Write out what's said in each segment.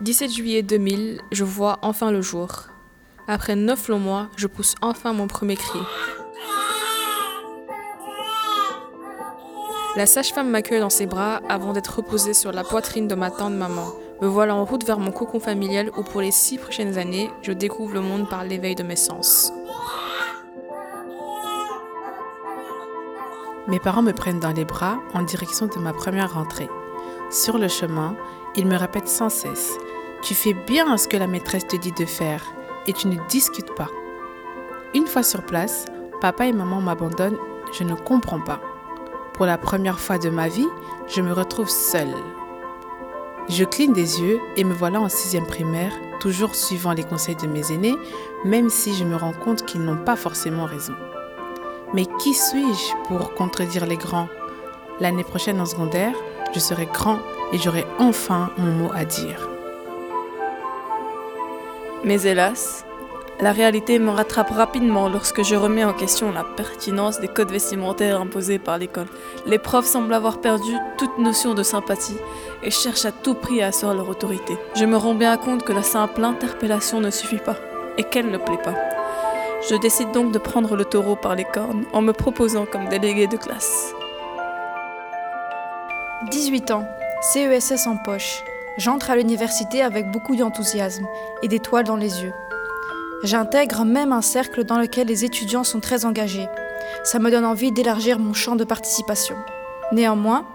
17 juillet 2000, je vois enfin le jour. Après neuf longs mois, je pousse enfin mon premier cri. La sage-femme m'accueille dans ses bras avant d'être reposée sur la poitrine de ma tante maman. Me voilà en route vers mon cocon familial où pour les six prochaines années, je découvre le monde par l'éveil de mes sens. Mes parents me prennent dans les bras en direction de ma première rentrée. Sur le chemin, ils me répètent sans cesse Tu fais bien ce que la maîtresse te dit de faire et tu ne discutes pas. Une fois sur place, papa et maman m'abandonnent, je ne comprends pas. Pour la première fois de ma vie, je me retrouve seule. Je cligne des yeux et me voilà en sixième primaire, toujours suivant les conseils de mes aînés, même si je me rends compte qu'ils n'ont pas forcément raison. Mais qui suis-je pour contredire les grands? L'année prochaine en secondaire, je serai grand et j'aurai enfin mon mot à dire. Mais hélas, la réalité me rattrape rapidement lorsque je remets en question la pertinence des codes vestimentaires imposés par l'école. Les profs semblent avoir perdu toute notion de sympathie et cherchent à tout prix à asseoir leur autorité. Je me rends bien compte que la simple interpellation ne suffit pas et qu'elle ne plaît pas. Je décide donc de prendre le taureau par les cornes en me proposant comme délégué de classe. 18 ans, CESS en poche. J'entre à l'université avec beaucoup d'enthousiasme et d'étoiles dans les yeux. J'intègre même un cercle dans lequel les étudiants sont très engagés. Ça me donne envie d'élargir mon champ de participation. Néanmoins,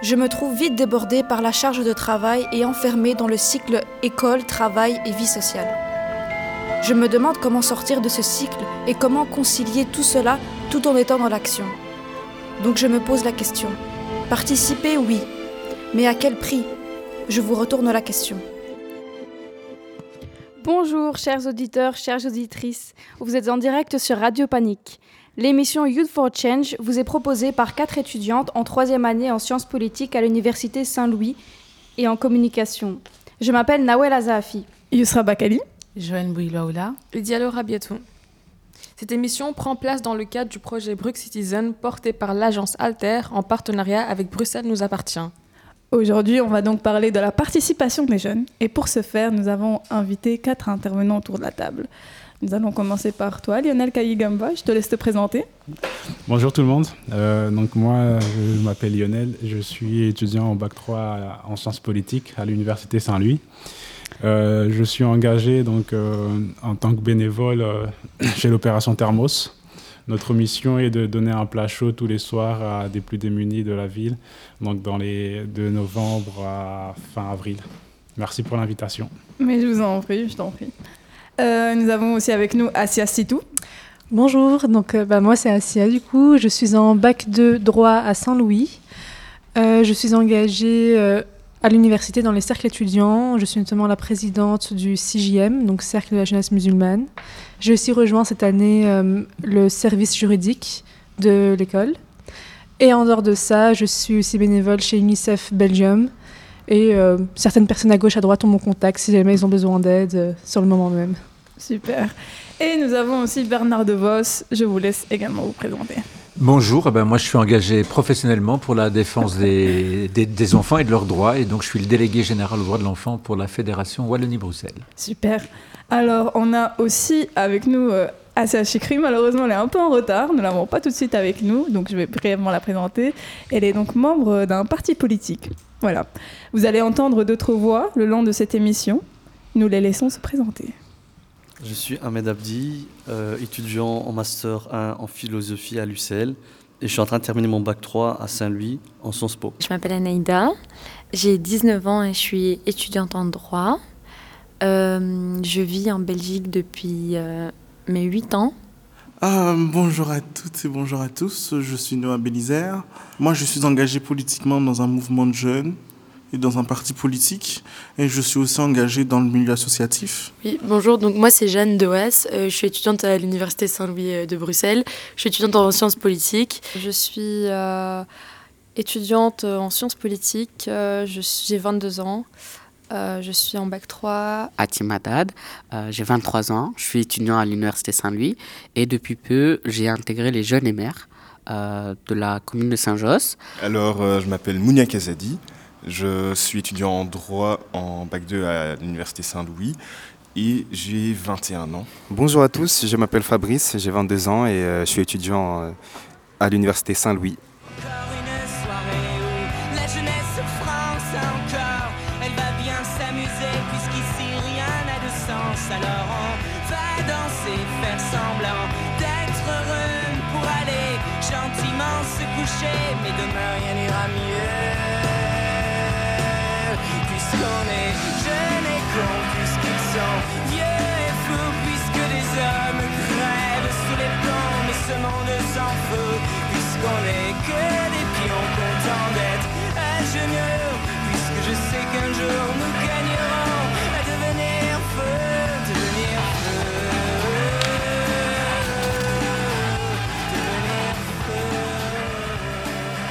je me trouve vite débordée par la charge de travail et enfermée dans le cycle école, travail et vie sociale. Je me demande comment sortir de ce cycle et comment concilier tout cela tout en étant dans l'action. Donc je me pose la question. Participer, oui. Mais à quel prix? Je vous retourne la question. Bonjour chers auditeurs, chères auditrices. Vous êtes en direct sur Radio Panique. L'émission Youth for Change vous est proposée par quatre étudiantes en troisième année en sciences politiques à l'Université Saint-Louis et en communication. Je m'appelle Nawel Azafi. Yusra Bakali. Joël Bouilaoula. Le dialogue Rabiatou. Cette émission prend place dans le cadre du projet Brux Citizen porté par l'agence Alter en partenariat avec Bruxelles nous appartient. Aujourd'hui, on va donc parler de la participation des jeunes. Et pour ce faire, nous avons invité quatre intervenants autour de la table. Nous allons commencer par toi, Lionel Kayigamba. Je te laisse te présenter. Bonjour tout le monde. Euh, donc moi, je m'appelle Lionel. Je suis étudiant en bac 3 en sciences politiques à l'université Saint-Louis. Euh, je suis engagé donc, euh, en tant que bénévole chez l'opération Thermos. Notre mission est de donner un plat chaud tous les soirs à des plus démunis de la ville, donc dans les, de novembre à fin avril. Merci pour l'invitation. Mais je vous en prie, je t'en prie. nous avons aussi avec nous Asia Sitou. Bonjour, donc bah, moi c'est Asia du coup, je suis en bac de droit à Saint-Louis. je suis engagée à l'université dans les cercles étudiants. Je suis notamment la présidente du CJM, donc Cercle de la jeunesse musulmane. J'ai aussi rejoint cette année euh, le service juridique de l'école. Et en dehors de ça, je suis aussi bénévole chez UNICEF Belgium. Et euh, certaines personnes à gauche, à droite ont mon contact si jamais ils ont besoin d'aide euh, sur le moment même. Super. Et nous avons aussi Bernard De Vos. Je vous laisse également vous présenter. Bonjour, eh ben moi je suis engagé professionnellement pour la défense des, enfants et de leurs droits et donc je suis le délégué général aux droits de l'enfant pour la Fédération Wallonie-Bruxelles. Super. Alors on a aussi avec nous euh, Chikri, malheureusement elle est un peu en retard, nous ne l'avons pas tout de suite avec nous, donc je vais brièvement la présenter. Elle est donc membre d'un parti politique. Voilà. Vous allez entendre d'autres voix le long de cette émission. Nous les laissons se présenter. Je suis Ahmed Abdi, euh, étudiant en Master 1 en philosophie à l'UCL et je suis en train de terminer mon bac 3 à Saint-Louis en Sciences Po. Je m'appelle Anaïda, j'ai 19 ans et je suis étudiante en droit. Euh, je vis en Belgique depuis euh, mes 8 ans. Ah, bonjour à toutes et bonjour à tous, je suis Noah Belizer. Moi je suis engagé politiquement dans un mouvement de jeunes et dans un parti politique. Et je suis aussi engagée dans le milieu associatif. Oui, bonjour. Donc moi, c'est Jeanne Dewas. Euh, je suis étudiante à l'Université Saint-Louis euh, de Bruxelles. Je suis étudiante en sciences politiques. Je suis euh, étudiante en sciences politiques. J'ai 22 ans. je suis en bac 3. À Timadad, j'ai 23 ans. Je suis étudiant à l'Université Saint-Louis. Et depuis peu, j'ai intégré les jeunes et mères de la commune de Saint-Josse. Alors, je m'appelle Mounia Kazadi. Je suis étudiant en droit en bac 2 à l'Université Saint-Louis et j'ai 21 ans. Bonjour à tous, je m'appelle Fabrice, j'ai 22 ans et euh, je suis étudiant euh, à l'Université Saint-Louis. Puisqu'on est que des pions contents d'être genoux, puisque je sais qu'un jour nous gagnerons à devenir feu, devenir feu.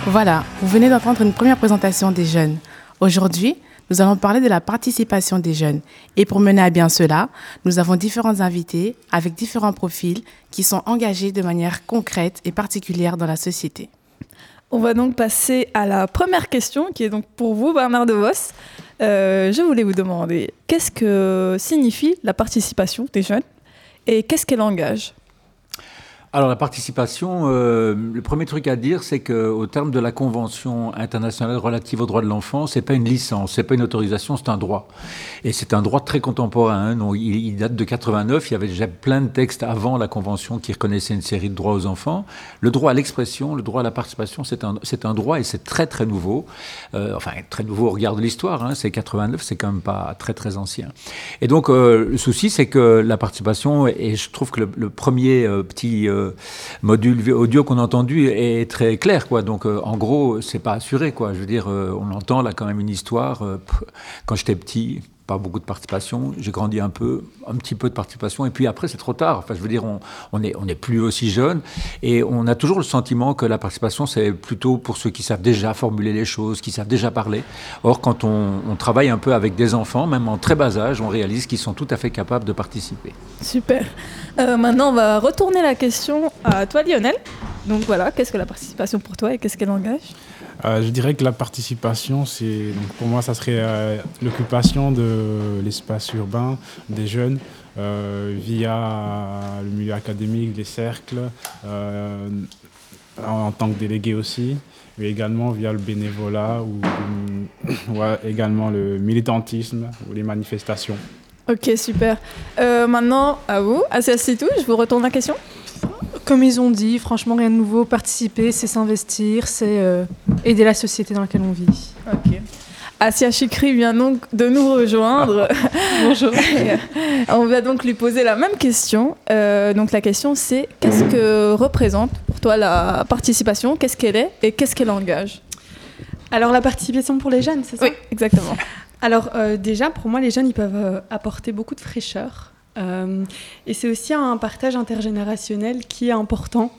Voilà, vous venez d'entendre une première présentation des jeunes. Aujourd'hui, nous allons parler de la participation des jeunes. Et pour mener à bien cela, nous avons différents invités avec différents profils qui sont engagés de manière concrète et particulière dans la société. On va donc passer à la première question qui est donc pour vous, Bernard De Vos. Euh, je voulais vous demander qu'est-ce que signifie la participation des jeunes et qu'est-ce qu'elle engage? Alors la participation, euh, le premier truc à dire, c'est qu'au terme de la Convention internationale relative aux droits de l'enfant, c'est pas une licence, c'est pas une autorisation, c'est un droit. Et c'est un droit très contemporain. hein. Il, date de 89. Il y avait déjà plein de textes avant la Convention qui reconnaissaient une série de droits aux enfants. Le droit à l'expression, le droit à la participation, c'est un, un droit et c'est très très nouveau. Euh, enfin, très nouveau au regard de l'histoire. Hein. C'est 89, c'est quand même pas très très ancien. Et donc euh, le souci, c'est que la participation, et je trouve que le, le premier euh, petit euh, module audio qu'on a entendu est très clair, quoi. Donc euh, en gros, c'est pas assuré, quoi. Je veux dire, euh, on entend là quand même une histoire. quand j'étais petit, beaucoup de participation. J'ai grandi un peu, un petit peu de participation, et puis après c'est trop tard. Enfin, je veux dire, on on est on n'est plus aussi jeune, et on a toujours le sentiment que la participation c'est plutôt pour ceux qui savent déjà formuler les choses, qui savent déjà parler. Or, quand on, on travaille un peu avec des enfants, même en très bas âge, on réalise qu'ils sont tout à fait capables de participer. Super. Euh, maintenant, on va retourner la question à toi, Lionel. Donc voilà, qu'est-ce que la participation pour toi et qu'est-ce qu'elle engage? Euh, je dirais que la participation, c'est pour moi, ça serait euh, l'occupation de l'espace urbain des jeunes euh, via le milieu académique, les cercles, en, tant que délégué aussi, mais également via le bénévolat ou également le militantisme ou les manifestations. Ok, super. Maintenant, à vous, à c'est tout, je vous retourne la question. Comme ils ont dit, franchement, rien de nouveau. Participer, c'est s'investir, c'est euh, aider la société dans laquelle on vit. Ok. Asia Chikri vient donc de nous rejoindre. Bonjour. on va donc lui poser la même question. Euh, donc la question c'est qu'est-ce que représente pour toi la participation? Qu'est-ce qu'elle est et qu'est-ce qu'elle engage? Alors la participation pour les jeunes, c'est ça? Oui, exactement. Alors euh, déjà, pour moi, les jeunes, ils peuvent euh, apporter beaucoup de fraîcheur. Euh, et c'est aussi un partage intergénérationnel qui est important.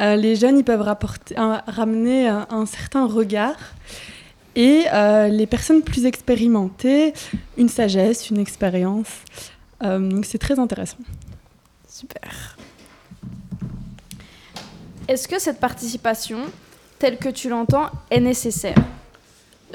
Euh, les jeunes, ils peuvent rapporter, ramener un, un certain regard. Et euh, les personnes plus expérimentées, une sagesse, une expérience. Euh, donc c'est très intéressant. Super. Est-ce que cette participation, telle que tu l'entends, est nécessaire?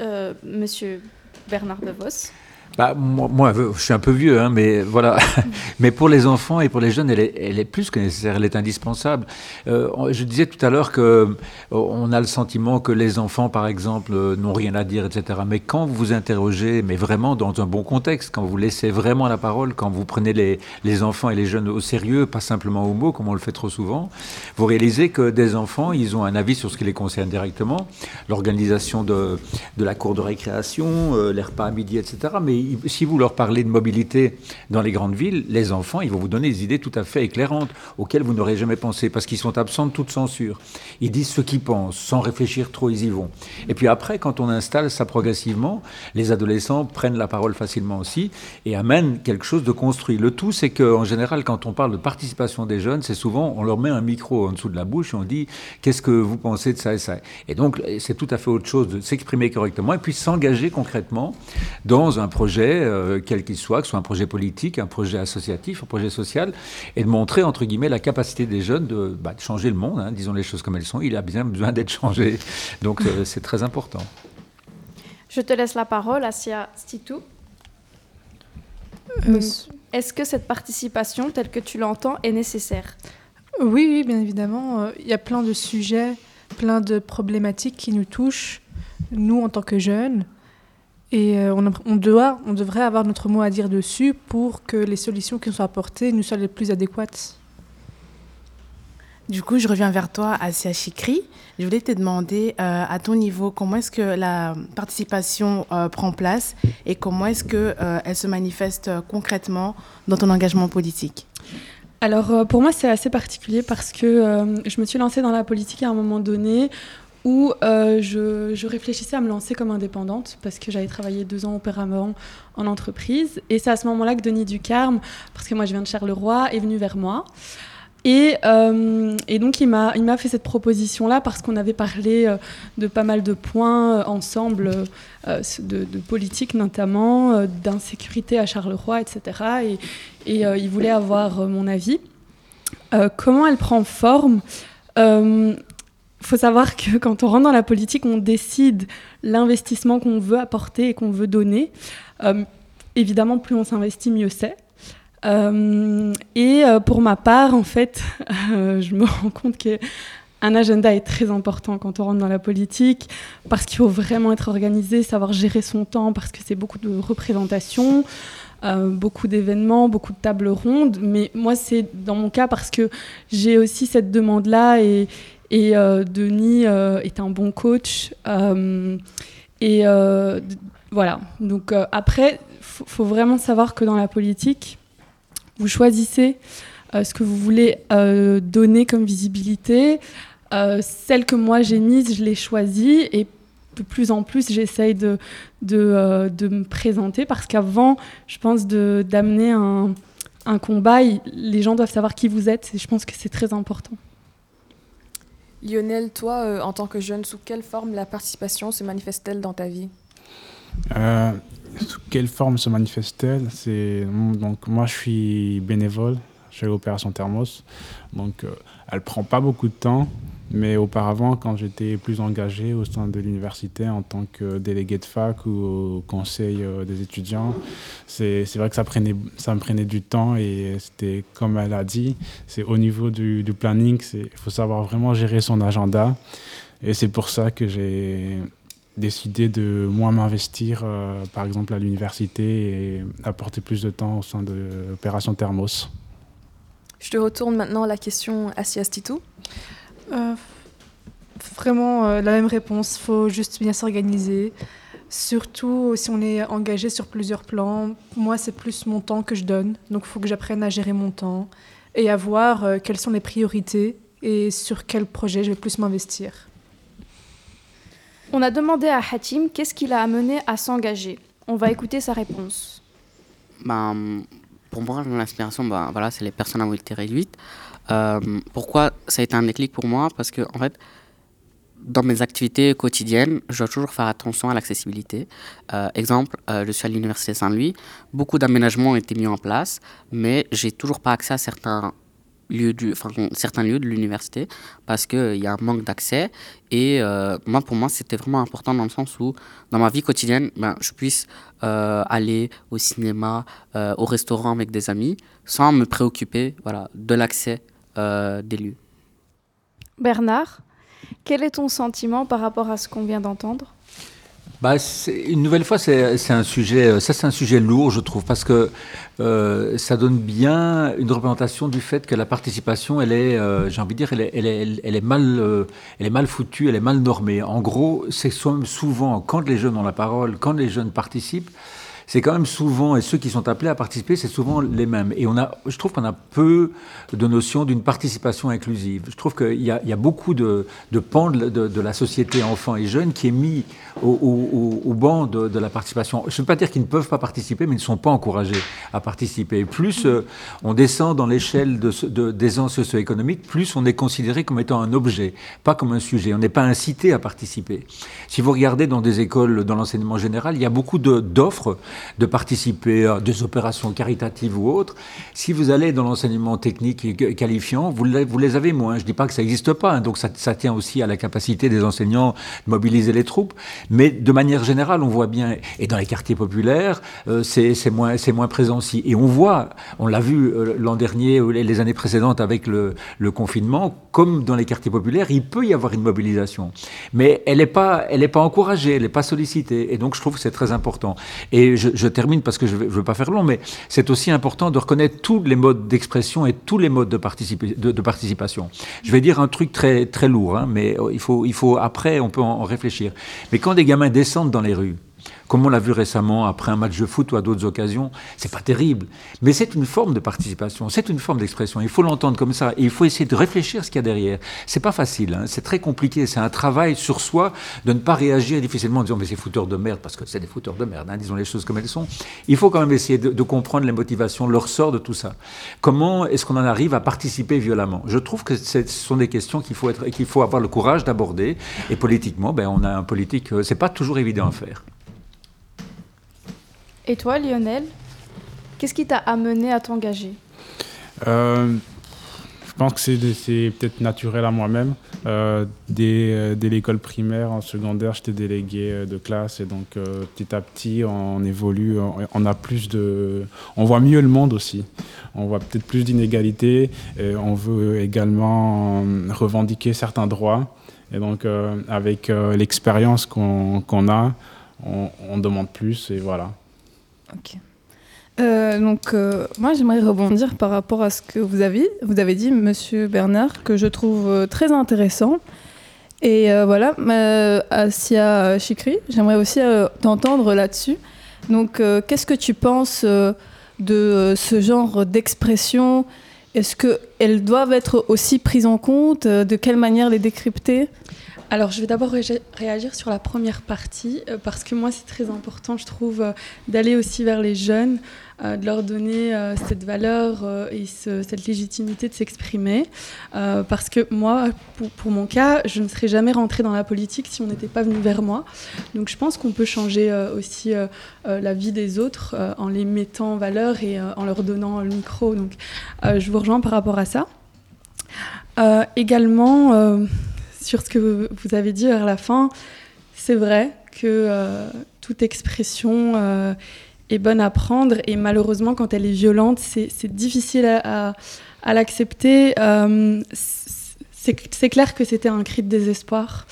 Euh, Monsieur Bernard De Vos Bah, moi, je suis un peu vieux, hein, mais voilà. mais pour les enfants et pour les jeunes, elle est, plus que nécessaire, elle est indispensable. Euh, je disais tout à l'heure que euh, on a le sentiment que les enfants, par exemple, euh, n'ont rien à dire, etc. Mais quand vous vous interrogez, mais vraiment dans un bon contexte, quand vous laissez vraiment la parole, quand vous prenez les, les enfants et les jeunes au sérieux, pas simplement au mot, comme on le fait trop souvent, vous réalisez que des enfants, ils ont un avis sur ce qui les concerne directement, l'organisation de, de la cour de récréation, euh, les repas à midi, etc. Mais si vous leur parlez de mobilité dans les grandes villes, les enfants, ils vont vous donner des idées tout à fait éclairantes auxquelles vous n'aurez jamais pensé parce qu'ils sont absents de toute censure. Ils disent ce qu'ils pensent, sans réfléchir trop, ils y vont. Et puis après, quand on installe ça progressivement, les adolescents prennent la parole facilement aussi et amènent quelque chose de construit. Le tout, c'est qu'en général, quand on parle de participation des jeunes, c'est souvent, on leur met un micro en dessous de la bouche et on dit qu'est-ce que vous pensez de ça et ça? Et donc, c'est tout à fait autre chose de s'exprimer correctement et puis s'engager concrètement dans un projet, euh, quel qu'il soit, que ce soit un projet politique, un projet associatif, un projet social, et de montrer, entre guillemets, la capacité des jeunes de, bah, de changer le monde, hein, disons les choses comme elles sont. Il a bien besoin d'être changé. Donc, euh, c'est très important. Je te laisse la parole, Asia Stitou. Euh, Est-ce que cette participation, telle que tu l'entends, est nécessaire? Oui, oui, bien évidemment. Il y a plein de sujets, plein de problématiques qui nous touchent, nous en tant que jeunes. Et euh, on, a- on doit, on devrait avoir notre mot à dire dessus pour que les solutions qui nous soient apportées nous soient les plus adéquates. Du coup, je reviens vers toi, Asia Chikri. Je voulais te demander, euh, à ton niveau, comment est-ce que la participation euh, prend place et comment est-ce qu'elle elle se manifeste euh, concrètement dans ton engagement politique? Alors euh, pour moi c'est assez particulier parce que euh, je me suis lancée dans la politique à un moment donné où euh, je, réfléchissais à me lancer comme indépendante parce que j'avais travaillé deux ans auparavant en entreprise et c'est à ce moment-là que Denis Ducarme, parce que moi je viens de Charleroi, est venu vers moi. Et, euh, donc il m'a fait cette proposition-là parce qu'on avait parlé euh, de pas mal de points ensemble, de, politique notamment, d'insécurité à Charleroi, etc. Et, il voulait avoir mon avis. Comment elle prend forme? Faut savoir que quand on rentre dans la politique, on décide l'investissement qu'on veut apporter et qu'on veut donner. Euh, évidemment, plus on s'investit, mieux c'est. Euh, et euh, pour ma part, en fait, je me rends compte que un agenda est très important quand on rentre dans la politique parce qu'il faut vraiment être organisé, savoir gérer son temps parce que c'est beaucoup de représentation, euh, beaucoup d'événements, beaucoup de tables rondes. Mais moi, c'est dans mon cas parce que j'ai aussi cette demande-là et, et euh, Denis euh, est un bon coach. euh, et voilà. Donc après, faut, faut vraiment savoir que dans la politique, vous choisissez ce que vous voulez donner comme visibilité. Euh, celle que moi j'ai mise, je l'ai choisie et de plus en plus j'essaye de, de, de me présenter parce qu'avant, je pense d'amener un, un combat, les gens doivent savoir qui vous êtes et je pense que c'est très important. Lionel, toi, euh, en tant que jeune, sous quelle forme la participation se manifeste-t-elle dans ta vie Euh, sous quelle forme se manifeste-t-elle? C'est donc moi je suis bénévole chez l'opération Thermos, donc euh, elle prend pas beaucoup de temps, mais auparavant quand j'étais plus engagé au sein de l'université en tant que délégué de fac ou au conseil euh, des étudiants, c'est vrai que ça prenait ça me prenait du temps et c'était comme elle a dit, c'est au niveau du, planning, il faut savoir vraiment gérer son agenda et c'est pour ça que j'ai décidé de moins m'investir, euh, par exemple, à l'université et apporter plus de temps au sein de l'opération Thermos. Je te retourne maintenant la question à Siastitou. Euh, vraiment euh, la même réponse, il faut juste bien s'organiser. Surtout si on est engagé sur plusieurs plans. Moi, c'est plus mon temps que je donne. Donc, il faut que j'apprenne à gérer mon temps et à voir euh, quelles sont les priorités et sur quel projet je vais plus m'investir. On a demandé à Hatim qu'est-ce qui l'a amené à s'engager. On va écouter sa réponse. Ben, pour moi, l'inspiration, ben, voilà, c'est les personnes à mobilité réduite. Euh, pourquoi ça a été un déclic pour moi? Parce que, en fait, dans mes activités quotidiennes, je dois toujours faire attention à l'accessibilité. Euh, exemple, euh, je suis à l'Université Saint-Louis, beaucoup d'aménagements ont été mis en place, mais j'ai toujours pas accès à certains lieux, du, certains lieux de l'université parce qu'il y a un manque d'accès. Et moi, pour moi, c'était vraiment important dans le sens où, dans ma vie quotidienne, ben, je puisse aller au cinéma, au restaurant avec des amis, sans me préoccuper voilà, de l'accès euh, des lieux. Bernard, quel est ton sentiment par rapport à ce qu'on vient d'entendre? Bah, c'est- une nouvelle fois, c'est un sujet, euh, ça c'est un sujet lourd, je trouve, parce que euh, ça donne bien une représentation du fait que la participation, elle est, euh, j'ai envie de dire, elle est, elle est, elle est mal, euh, elle est mal foutue, elle est mal normée. En gros, c'est sou- souvent quand les jeunes ont la parole, quand les jeunes participent, c'est quand même souvent, et ceux qui sont appelés à participer, c'est souvent les mêmes. Et on a, je trouve qu'on a peu de notion d'une participation inclusive. Je trouve qu'il y a, beaucoup de, pans de, la société enfants et jeunes qui est mis au, banc de, la participation. Je ne veux pas dire qu'ils ne peuvent pas participer, mais ils ne sont pas encouragés à participer. Plus euh, on descend dans l'échelle d'aisance socio-économique, plus on est considéré comme étant un objet, pas comme un sujet. On n'est pas incité à participer. Si vous regardez dans des écoles, dans l'enseignement général, il y a beaucoup d'offres, de participer à des opérations caritatives ou autres. Si vous allez dans l'enseignement technique et qualifiant, vous les, avez moins. Je ne dis pas que ça n'existe pas, hein, donc ça, tient aussi à la capacité des enseignants de mobiliser les troupes. Mais de manière générale, on voit bien, et dans les quartiers populaires, euh, c'est moins, présent aussi. Et on voit, on l'a vu euh, l'an dernier ou les années précédentes avec le, confinement, comme dans les quartiers populaires, il peut y avoir une mobilisation. Mais elle n'est pas, pas encouragée, elle n'est pas sollicitée. Et donc, je trouve que c'est très important. Et je, je, termine parce que je ne veux pas faire long, mais c'est aussi important de reconnaître tous les modes d'expression et tous les modes de, participation. Je vais dire un truc très, très lourd, hein, mais il faut, il faut, après, on peut en réfléchir. Mais quand des gamins descendent dans les rues, comme on l'a vu récemment après un match de foot ou à d'autres occasions, c'est pas terrible. Mais c'est une forme de participation, c'est une forme d'expression. Il faut l'entendre comme ça et il faut essayer de réfléchir ce qu'il y a derrière. C'est pas facile, hein. c'est très compliqué. C'est un travail sur soi de ne pas réagir difficilement en disant mais c'est fouteurs de merde parce que c'est des fouteurs de merde. Hein, disons les choses comme elles sont. Il faut quand même essayer de, comprendre les motivations, le ressort de tout ça. Comment est-ce qu'on en arrive à participer violemment? Je trouve que ce sont des questions qu'il faut être, qu'il faut avoir le courage d'aborder. Et politiquement, ben on a un politique, euh, c'est pas toujours évident à faire. Et toi, Lionel, qu'est-ce qui t'a amené à t'engager? Euh, Je pense que c'est peut-être naturel à moi-même. Euh, dès, euh, dès l'école primaire, en secondaire, j'étais délégué de classe et donc petit à petit, on évolue, on, a plus de, on voit mieux le monde aussi. On voit peut-être plus d'inégalités. On veut également revendiquer certains droits. Et donc, avec l'expérience qu'on qu a, on demande plus et voilà. Euh, donc, euh, moi, j'aimerais rebondir par rapport à ce que vous avez, vous avez dit, Monsieur Bernard, que je trouve euh, très intéressant. Et voilà, Asia Chikri, j'aimerais aussi t'entendre là-dessus. Donc, qu'est-ce que tu penses de ce genre d'expression? Est-ce qu'elles doivent être aussi prises en compte? De quelle manière les décrypter? Alors, je vais d'abord ré réagir sur la première partie, euh, parce que moi, c'est très important, je trouve, euh, d'aller aussi vers les jeunes, euh, de leur donner cette valeur et ce, cette légitimité de s'exprimer. Parce que moi, pour, pour, mon cas, je ne serais jamais rentrée dans la politique si on n'était pas venu vers moi. Donc, je pense qu'on peut changer aussi la vie des autres en les mettant en valeur et en leur donnant le micro. Donc, je vous rejoins par rapport à ça. également sur ce que vous avez dit vers la fin, c'est vrai que euh, toute expression euh, est bonne à prendre et malheureusement quand elle est violente, c'est difficile à, l'accepter. Euh, c'est clair que c'était un cri de désespoir.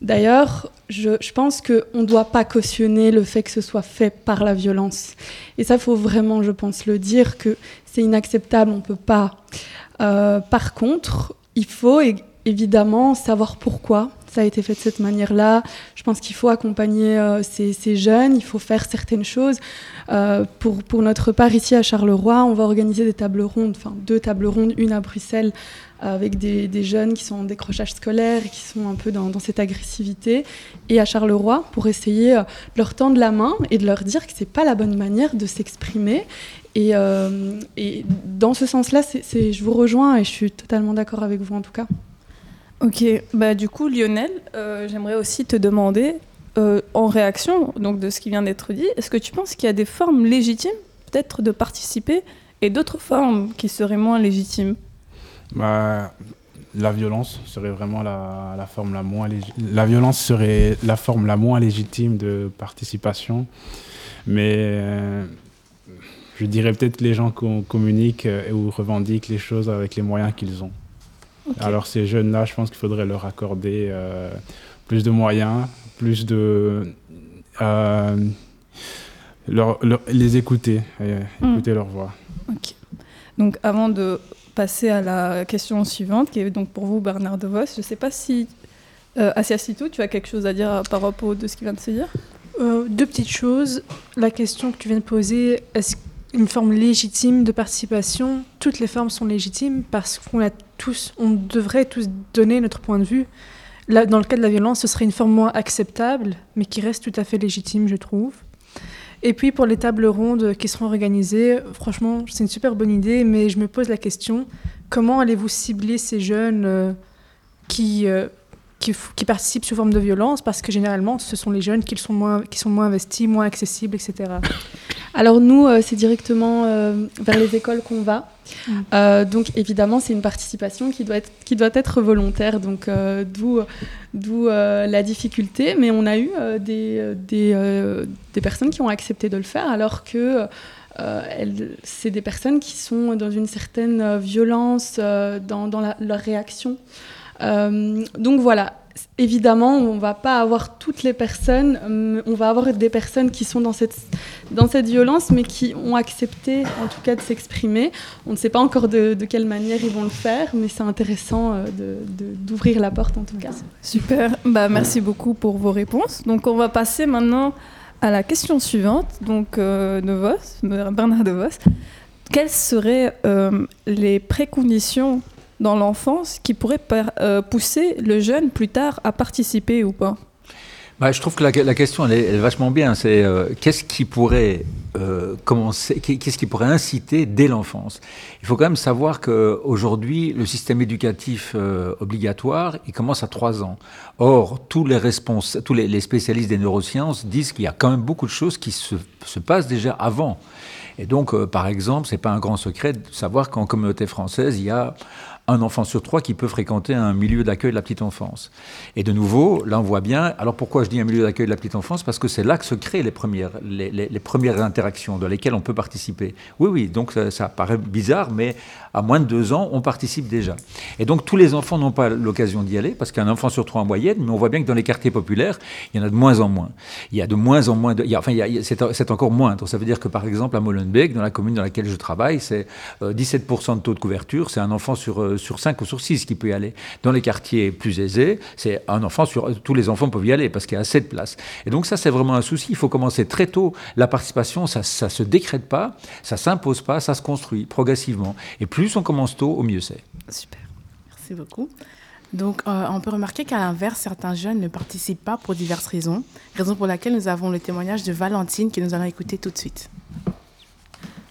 D'ailleurs, je, pense qu'on ne doit pas cautionner le fait que ce soit fait par la violence. Et ça, faut vraiment, je pense, le dire, que c'est inacceptable, on ne peut pas. Par contre, il faut évidemment savoir pourquoi ça a été fait de cette manière-là. Je pense qu'il faut accompagner euh, ces, jeunes, il faut faire certaines choses. Euh, pour, pour, notre part, ici à Charleroi, on va organiser des tables rondes, enfin deux tables rondes, une à Bruxelles avec des, jeunes qui sont en décrochage scolaire et qui sont un peu dans, cette agressivité, et à Charleroi pour essayer euh, de leur tendre la main et de leur dire que c'est pas la bonne manière de s'exprimer. Et, euh, dans ce sens-là, je vous rejoins et je suis totalement d'accord avec vous en tout cas. Ok, bah du coup Lionel, euh, j'aimerais aussi te demander, en réaction donc de ce qui vient d'être dit, est-ce que tu penses qu'il y a des formes légitimes peut-être de participer et d'autres formes qui seraient moins légitimes? Bah, La violence serait vraiment la, la forme la moins la violence serait la forme la moins légitime de participation, mais euh, je dirais peut-être les gens qui communiquent ou revendiquent les choses avec les moyens qu'ils ont. Okay. Alors ces jeunes-là, je pense qu'il faudrait leur accorder euh, plus de moyens, plus de... Euh, leur, leur, les écouter, mmh. écouter leur voix. Okay. Donc avant de passer à la question suivante, qui est donc pour vous Bernard De Vos, je ne sais pas si, euh, tu as quelque chose à dire par rapport de ce qui vient de se dire? Euh, Deux petites choses. La question que tu viens de poser, est-ce une forme légitime de participation? Toutes les formes sont légitimes parce qu'on a tous, on devrait tous donner notre point de vue. Là, dans le cas de la violence, ce serait une forme moins acceptable, mais qui reste tout à fait légitime, je trouve. Et puis pour les tables rondes qui seront organisées, franchement, c'est une super bonne idée, mais je me pose la question comment allez-vous cibler ces jeunes euh, qui, euh, qui participent sous forme de violence parce que généralement, ce sont les jeunes qui sont moins, qui sont moins investis, moins accessibles, etc. Alors nous, euh, c'est directement euh, vers les écoles qu'on va. Mm. Euh, donc évidemment, c'est une participation qui doit être, qui doit être volontaire, donc d'où, d'où la difficulté. Mais on a eu des, des, des, personnes qui ont accepté de le faire alors que c'est des personnes qui sont dans une certaine violence dans, dans la, leur réaction. Donc voilà, évidemment, on ne va pas avoir toutes les personnes, euh, on va avoir des personnes qui sont dans cette, dans cette violence, mais qui ont accepté en tout cas de s'exprimer. On ne sait pas encore de, quelle manière ils vont le faire, mais c'est intéressant euh, d'ouvrir la porte en tout cas. Super, bah, merci beaucoup pour vos réponses. Donc on va passer maintenant à la question suivante, donc euh, Bernard de Vos. Quelles seraient les préconditions dans l'enfance qui pourrait euh, pousser le jeune plus tard à participer ou pas? Bah, je trouve que la, question est, vachement bien. C'est euh, qu'est-ce qui pourrait euh, qu'est-ce qui pourrait inciter dès l'enfance? Il faut quand même savoir qu'aujourd'hui, le système éducatif obligatoire, il commence à 3 ans. Or, tous les, tous les, spécialistes des neurosciences disent qu'il y a quand même beaucoup de choses qui se, se passent déjà avant. Et donc, par exemple, c'est pas un grand secret de savoir qu'en communauté française, il y a un enfant sur trois qui peut fréquenter un milieu d'accueil de la petite enfance. Et de nouveau, là on voit bien, alors pourquoi je dis un milieu d'accueil de la petite enfance? Parce que c'est là que se créent les premières, les, premières interactions dans lesquelles on peut participer. Oui, oui, donc ça, paraît bizarre, mais à moins de deux ans, on participe déjà. Et donc tous les enfants n'ont pas l'occasion d'y aller, parce qu'un enfant sur trois en moyenne, mais on voit bien que dans les quartiers populaires, il y en a de moins en moins. Il y a de moins en moins de... Il y a, enfin, c'est encore moins. Ça veut dire que par exemple à Molenbeek, dans la commune dans laquelle je travaille, c'est 17% euh, de taux de couverture, c'est un enfant sur euh, sur 5 ou sur 6 qui peut y aller. Dans les quartiers plus aisés, c'est un enfant sur. Tous les enfants peuvent y aller parce qu'il y a assez de place. Et donc, ça, c'est vraiment un souci. Il faut commencer très tôt. La participation, ça ne se décrète pas, ça ne s'impose pas, ça se construit progressivement. Et plus on commence tôt, au mieux c'est. Super. Merci beaucoup. Donc, euh, on peut remarquer qu'à l'inverse, certains jeunes ne participent pas pour diverses raisons, raison pour laquelle nous avons le témoignage de Valentine que nous allons écouter tout de suite.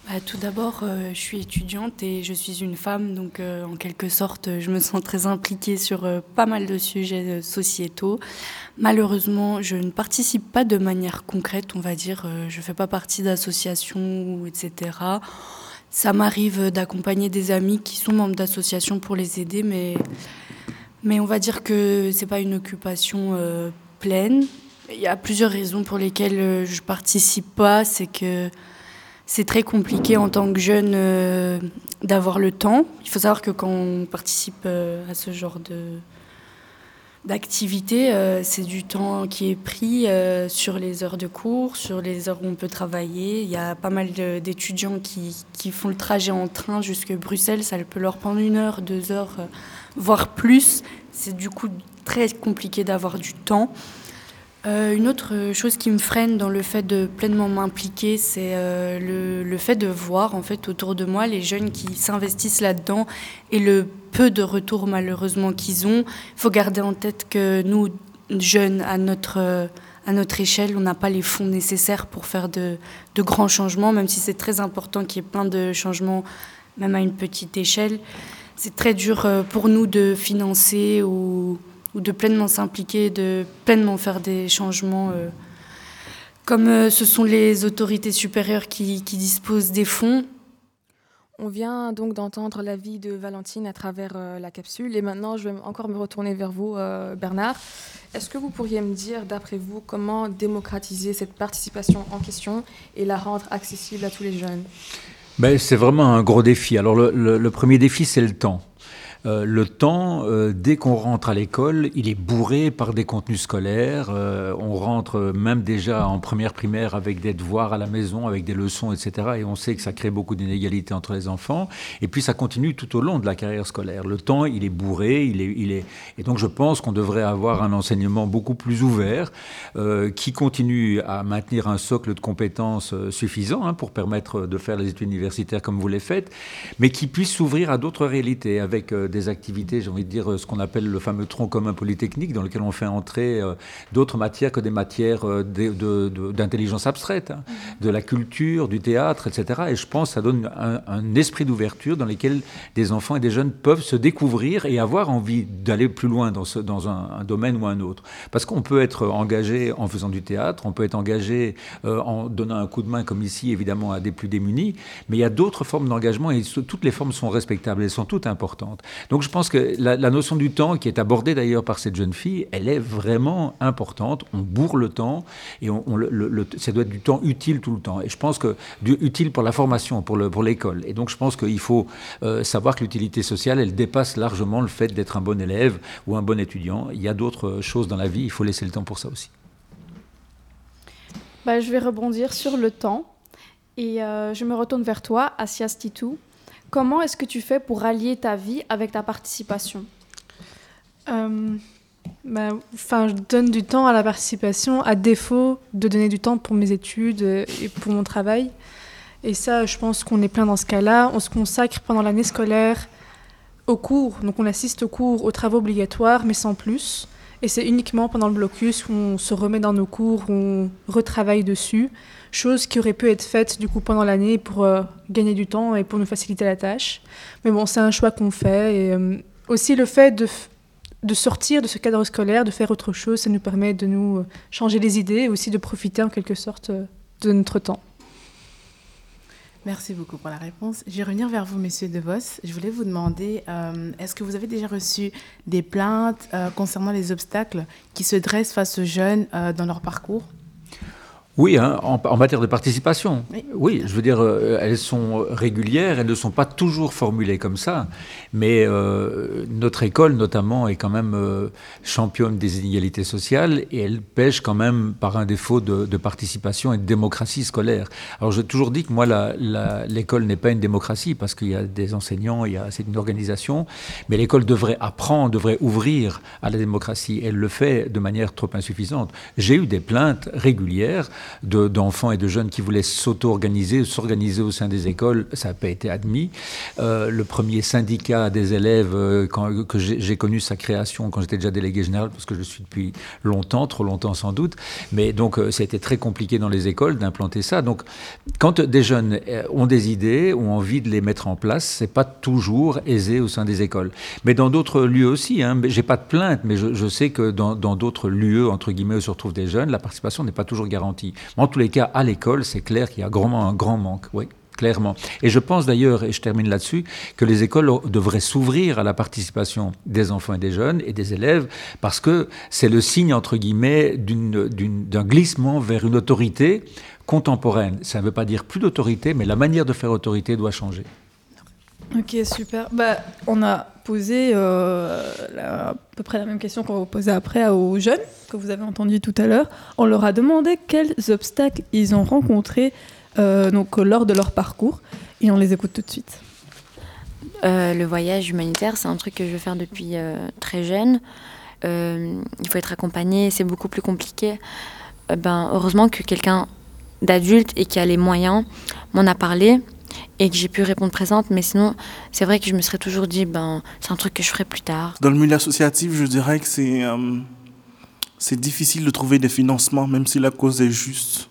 Bah, tout d'abord, euh, je suis étudiante et je suis une femme, donc euh, en quelque sorte, je me sens très impliquée sur euh, pas mal de sujets sociétaux. Malheureusement, je ne participe pas de manière concrète, on va dire. je ne fais pas partie d'associations, etc. Ça m'arrive d'accompagner des amis qui sont membres d'associations pour les aider, mais, mais on va dire que c'est pas une occupation pleine. Il y a plusieurs raisons pour lesquelles je participe pas. C'est que c'est très compliqué en tant que jeune euh, d'avoir le temps. Il faut savoir que quand on participe euh, à ce genre de d'activité, euh, c'est du temps qui est pris sur les heures de cours, sur les heures où on peut travailler. Il y a pas mal d'étudiants qui, qui, font le trajet en train jusque Bruxelles. Ça peut leur prendre une heure, deux heures, voire plus. C'est du coup très compliqué d'avoir du temps. Euh, une autre chose qui me freine dans le fait de pleinement m'impliquer, c'est euh, le, fait de voir en fait autour de moi les jeunes qui s'investissent là-dedans et le peu de retour malheureusement qu'ils ont. Il faut garder en tête que nous, jeunes, à notre, à notre échelle, on n'a pas les fonds nécessaires pour faire de, de grands changements, même si c'est très important qu'il y ait plein de changements, même à une petite échelle. C'est très dur euh, pour nous de financer ou ou de pleinement s'impliquer, de pleinement faire des changements. Euh, comme euh, ce sont les autorités supérieures qui, disposent des fonds. On vient donc d'entendre l'avis de Valentine à travers euh, la capsule. Et maintenant, je vais encore me retourner vers vous, Bernard. Est-ce que vous pourriez me dire, d'après vous, comment démocratiser cette participation en question et la rendre accessible à tous les jeunes? Ben, C'est vraiment un gros défi. Alors, le premier défi, c'est le temps. Euh, le temps, euh, dès qu'on rentre à l'école, il est bourré par des contenus scolaires. Euh, on rentre même déjà en première primaire avec des devoirs à la maison, avec des leçons, etc. Et on sait que ça crée beaucoup d'inégalités entre les enfants. Et puis ça continue tout au long de la carrière scolaire. Le temps, il est bourré, il est, il est... et donc je pense qu'on devrait avoir un enseignement beaucoup plus ouvert, qui continue à maintenir un socle de compétences suffisant hein, pour permettre de faire les études universitaires comme vous les faites, mais qui puisse s'ouvrir à d'autres réalités avec des activités, j'ai envie de dire, euh, ce qu'on appelle le fameux tronc commun polytechnique, dans lequel on fait entrer euh, d'autres matières que des matières euh, de- de- de- d'intelligence abstraite, hein, de la culture, du théâtre, etc. Et je pense que ça donne un, un esprit d'ouverture dans lequel des enfants et des jeunes peuvent se découvrir et avoir envie d'aller plus loin dans, ce, dans un, un domaine ou un autre. Parce qu'on peut être engagé en faisant du théâtre, on peut être engagé euh, en donnant un coup de main, comme ici, évidemment, à des plus démunis, mais il y a d'autres formes d'engagement et toutes les formes sont respectables, elles sont toutes importantes. Donc je pense que la, notion du temps, qui est abordée d'ailleurs par cette jeune fille, elle est vraiment importante. On bourre le temps et ça doit être du temps utile tout le temps. Et je pense que utile pour la formation, pour le- pour l'école. et donc je pense qu'il faut euh, savoir que l'utilité sociale, elle dépasse largement le fait d'être un bon élève ou un bon étudiant. Il y a d'autres choses dans la vie, il faut laisser le temps pour ça aussi. Bah, je vais rebondir sur le temps et euh, je me retourne vers toi, Asias Titou. Comment est-ce que tu fais pour allier ta vie avec ta participation? Euh, bah, je donne du temps à la participation, à défaut de donner du temps pour mes études et pour mon travail. Et ça, je pense qu'on est plein dans ce cas-là. On se consacre pendant l'année scolaire aux cours. Donc, on assiste aux cours, aux travaux obligatoires, mais sans plus. Et c'est uniquement pendant le blocus qu'on se remet dans nos cours, on retravaille dessus. Chose qui aurait pu être faite du coup pendant l'année pour euh, gagner du temps et pour nous faciliter la tâche. Mais bon, c'est un choix qu'on fait. Et euh, aussi le fait de, de sortir de ce cadre scolaire, de faire autre chose, ça nous permet de nous euh, changer les idées et aussi de profiter en quelque sorte de notre temps. Merci beaucoup pour la réponse. Je vais revenir vers vous, messieurs De Vos. Je voulais vous demander, euh, est-ce que vous avez déjà reçu des plaintes euh, concernant les obstacles qui se dressent face aux jeunes euh, dans leur parcours? Oui, hein, en, en matière de participation. Oui. je veux dire, euh, elles sont régulières, elles ne sont pas toujours formulées comme ça, mais euh, notre école, notamment, est quand même euh, championne des inégalités sociales et elle pêche quand même par un défaut de, de participation et de démocratie scolaire. Alors, j'ai toujours dit que moi, l'école n'est pas une démocratie parce qu'il y a des enseignants, il y a, c'est une organisation, mais l'école devrait apprendre, devrait ouvrir à la démocratie. Elle le fait de manière trop insuffisante. J'ai eu des plaintes régulières de- d'enfants et de jeunes qui voulaient s'auto-organiser, s'organiser au sein des écoles. Ça n'a pas été admis. Euh, le premier syndicat des élèves, euh, quand- que j'ai connu sa création quand j'étais déjà délégué général, parce que je suis depuis longtemps, trop longtemps sans doute. Mais donc, euh, ça a été très compliqué dans les écoles d'implanter ça. Donc, quand des jeunes ont des idées, ont envie de les mettre en place, c'est pas toujours aisé au sein des écoles. Mais dans d'autres lieux aussi, hein, j'ai pas de plainte, mais je, je sais que dans d'autres lieux, entre guillemets, où se retrouvent des jeunes, la participation n'est pas toujours garantie. En tous les cas, à l'école, c'est clair qu'il y a grandement un grand manque, oui. Clairement. Et je pense d'ailleurs, et je termine là-dessus, que les écoles devraient s'ouvrir à la participation des enfants et des jeunes et des élèves, parce que c'est le signe, entre guillemets, d'un glissement vers une autorité contemporaine. Ça ne veut pas dire plus d'autorité, mais la manière de faire autorité doit changer. Ok, super. Bah, on a posé euh, à peu près la même question qu'on va poser après aux jeunes, que vous avez entendu tout à l'heure. On leur a demandé quels obstacles ils ont rencontrés euh, donc, lors de leur parcours, et on les écoute tout de suite. Euh, le voyage humanitaire, c'est un truc que je veux faire depuis très jeune. Il faut être accompagné, c'est beaucoup plus compliqué. Ben, heureusement que quelqu'un d'adulte et qui a les moyens m'en a parlé et que j'ai pu répondre présente. Mais sinon, c'est vrai que je me serais toujours dit, ben, c'est un truc que je ferai plus tard. Dans le milieu associatif, je dirais que c'est euh, difficile de trouver des financements, même si la cause est juste.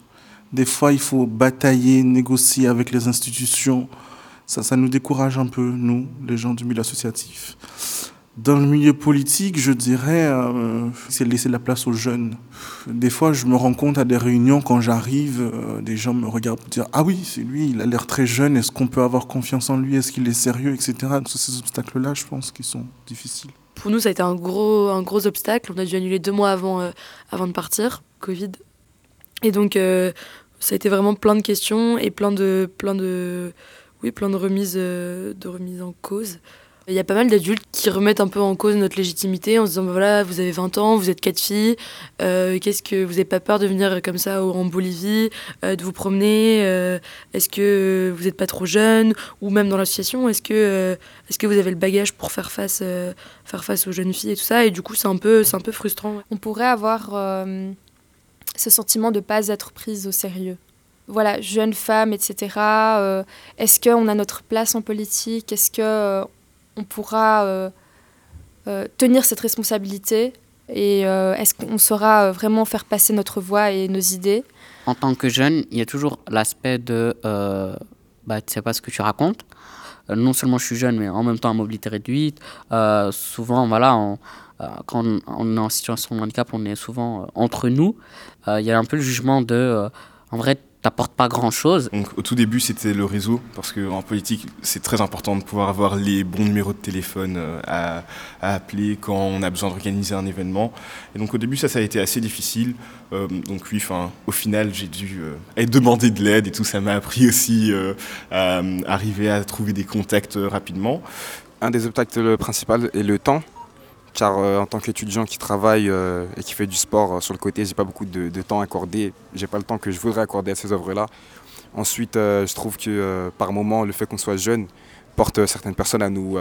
Des fois, il faut batailler, négocier avec les institutions. Ça, ça nous décourage un peu, nous, les gens du milieu associatif. Dans le milieu politique, je dirais, euh, c'est laisser la place aux jeunes. Des fois, je me rends compte à des réunions, quand j'arrive, euh, des gens me regardent pour dire Ah oui, c'est lui, il a l'air très jeune, est-ce qu'on peut avoir confiance en lui Est-ce qu'il est sérieux etc. Donc, ces obstacles-là, je pense qu'ils sont difficiles. Pour nous, ça a été un gros, un gros obstacle. On a dû annuler deux mois avant, euh, avant de partir, Covid. Et donc, euh, ça a été vraiment plein de questions et plein de, plein de, oui, plein de remises, de remises en cause. Il y a pas mal d'adultes qui remettent un peu en cause notre légitimité en se disant bah voilà, vous avez 20 ans, vous êtes quatre filles, euh, qu'est-ce que vous n'avez pas peur de venir comme ça en Bolivie, euh, de vous promener, euh, est-ce que vous n'êtes pas trop jeune ou même dans l'association, est-ce que, est-ce que vous avez le bagage pour faire face, faire face aux jeunes filles et tout ça et du coup c'est un peu, un peu frustrant. On pourrait avoir ce sentiment de pas être prise au sérieux. Voilà, jeune femme, etc. Est-ce qu'on a notre place en politique? Est-ce que euh, on pourra euh, euh, tenir cette responsabilité et euh, est-ce qu'on saura vraiment faire passer notre voix et nos idées? En tant que jeune, il y a toujours l'aspect de bah, tu sais pas ce que tu racontes. Non seulement je suis jeune, mais en même temps à mobilité réduite. Souvent, voilà, quand on, on est en situation de handicap, on est souvent entre nous. Il y a un peu le jugement de en vrai, t'apportes pas grand chose. Donc, au tout début, c'était le réseau, parce qu'en politique, c'est très important de pouvoir avoir les bons numéros de téléphone euh, à, à appeler quand on a besoin d'organiser un événement. Et donc, au début, ça, ça a été assez difficile. Euh, donc, oui, enfin, au final, j'ai dû euh, demander de l'aide et tout. Ça m'a appris aussi euh, à arriver à trouver des contacts rapidement. Un des obstacles principaux est le temps, car euh, en tant qu'étudiant qui travaille euh, et qui fait du sport euh, sur le côté, j'ai pas beaucoup de, temps accordé. J'ai pas le temps que je voudrais accorder à ces œuvres-là. Ensuite, je trouve que par moment, le fait qu'on soit jeune porte certaines personnes à nous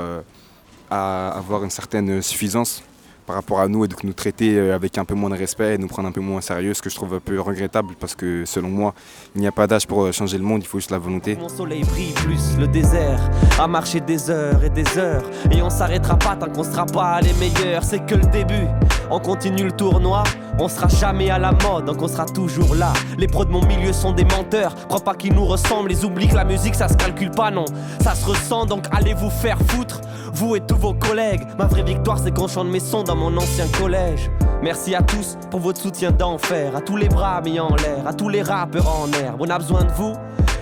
à avoir une certaine suffisance par rapport à nous et donc nous traiter euh, avec un peu moins de respect et nous prendre un peu moins sérieux, ce que je trouve un peu regrettable parce que selon moi, il n'y a pas d'âge pour euh, changer le monde, il faut juste la volonté. Mon soleil brille plus le désert À marcher des heures et des heures. Et on s'arrêtera pas tant qu'on sera pas les meilleurs. C'est que le début On continue le tournoi. On sera jamais à la mode Donc on sera toujours là. Les pros de mon milieu sont des menteurs. Crois pas qu'ils nous ressemblent Ils oublient que la musique ça se calcule pas non. Ça se ressent donc allez vous faire foutre. Vous et tous vos collègues Ma vraie victoire c'est qu'on chante mes sons dans mon ancien collège. Merci à tous pour votre soutien d'enfer. À tous les bras mis en l'air À tous les rappeurs en herbe. On a besoin de vous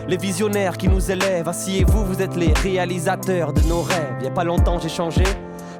les visionnaires qui nous élèvent, asseyez-vous, vous êtes les réalisateurs de nos rêves. Y a pas longtemps j'ai changé,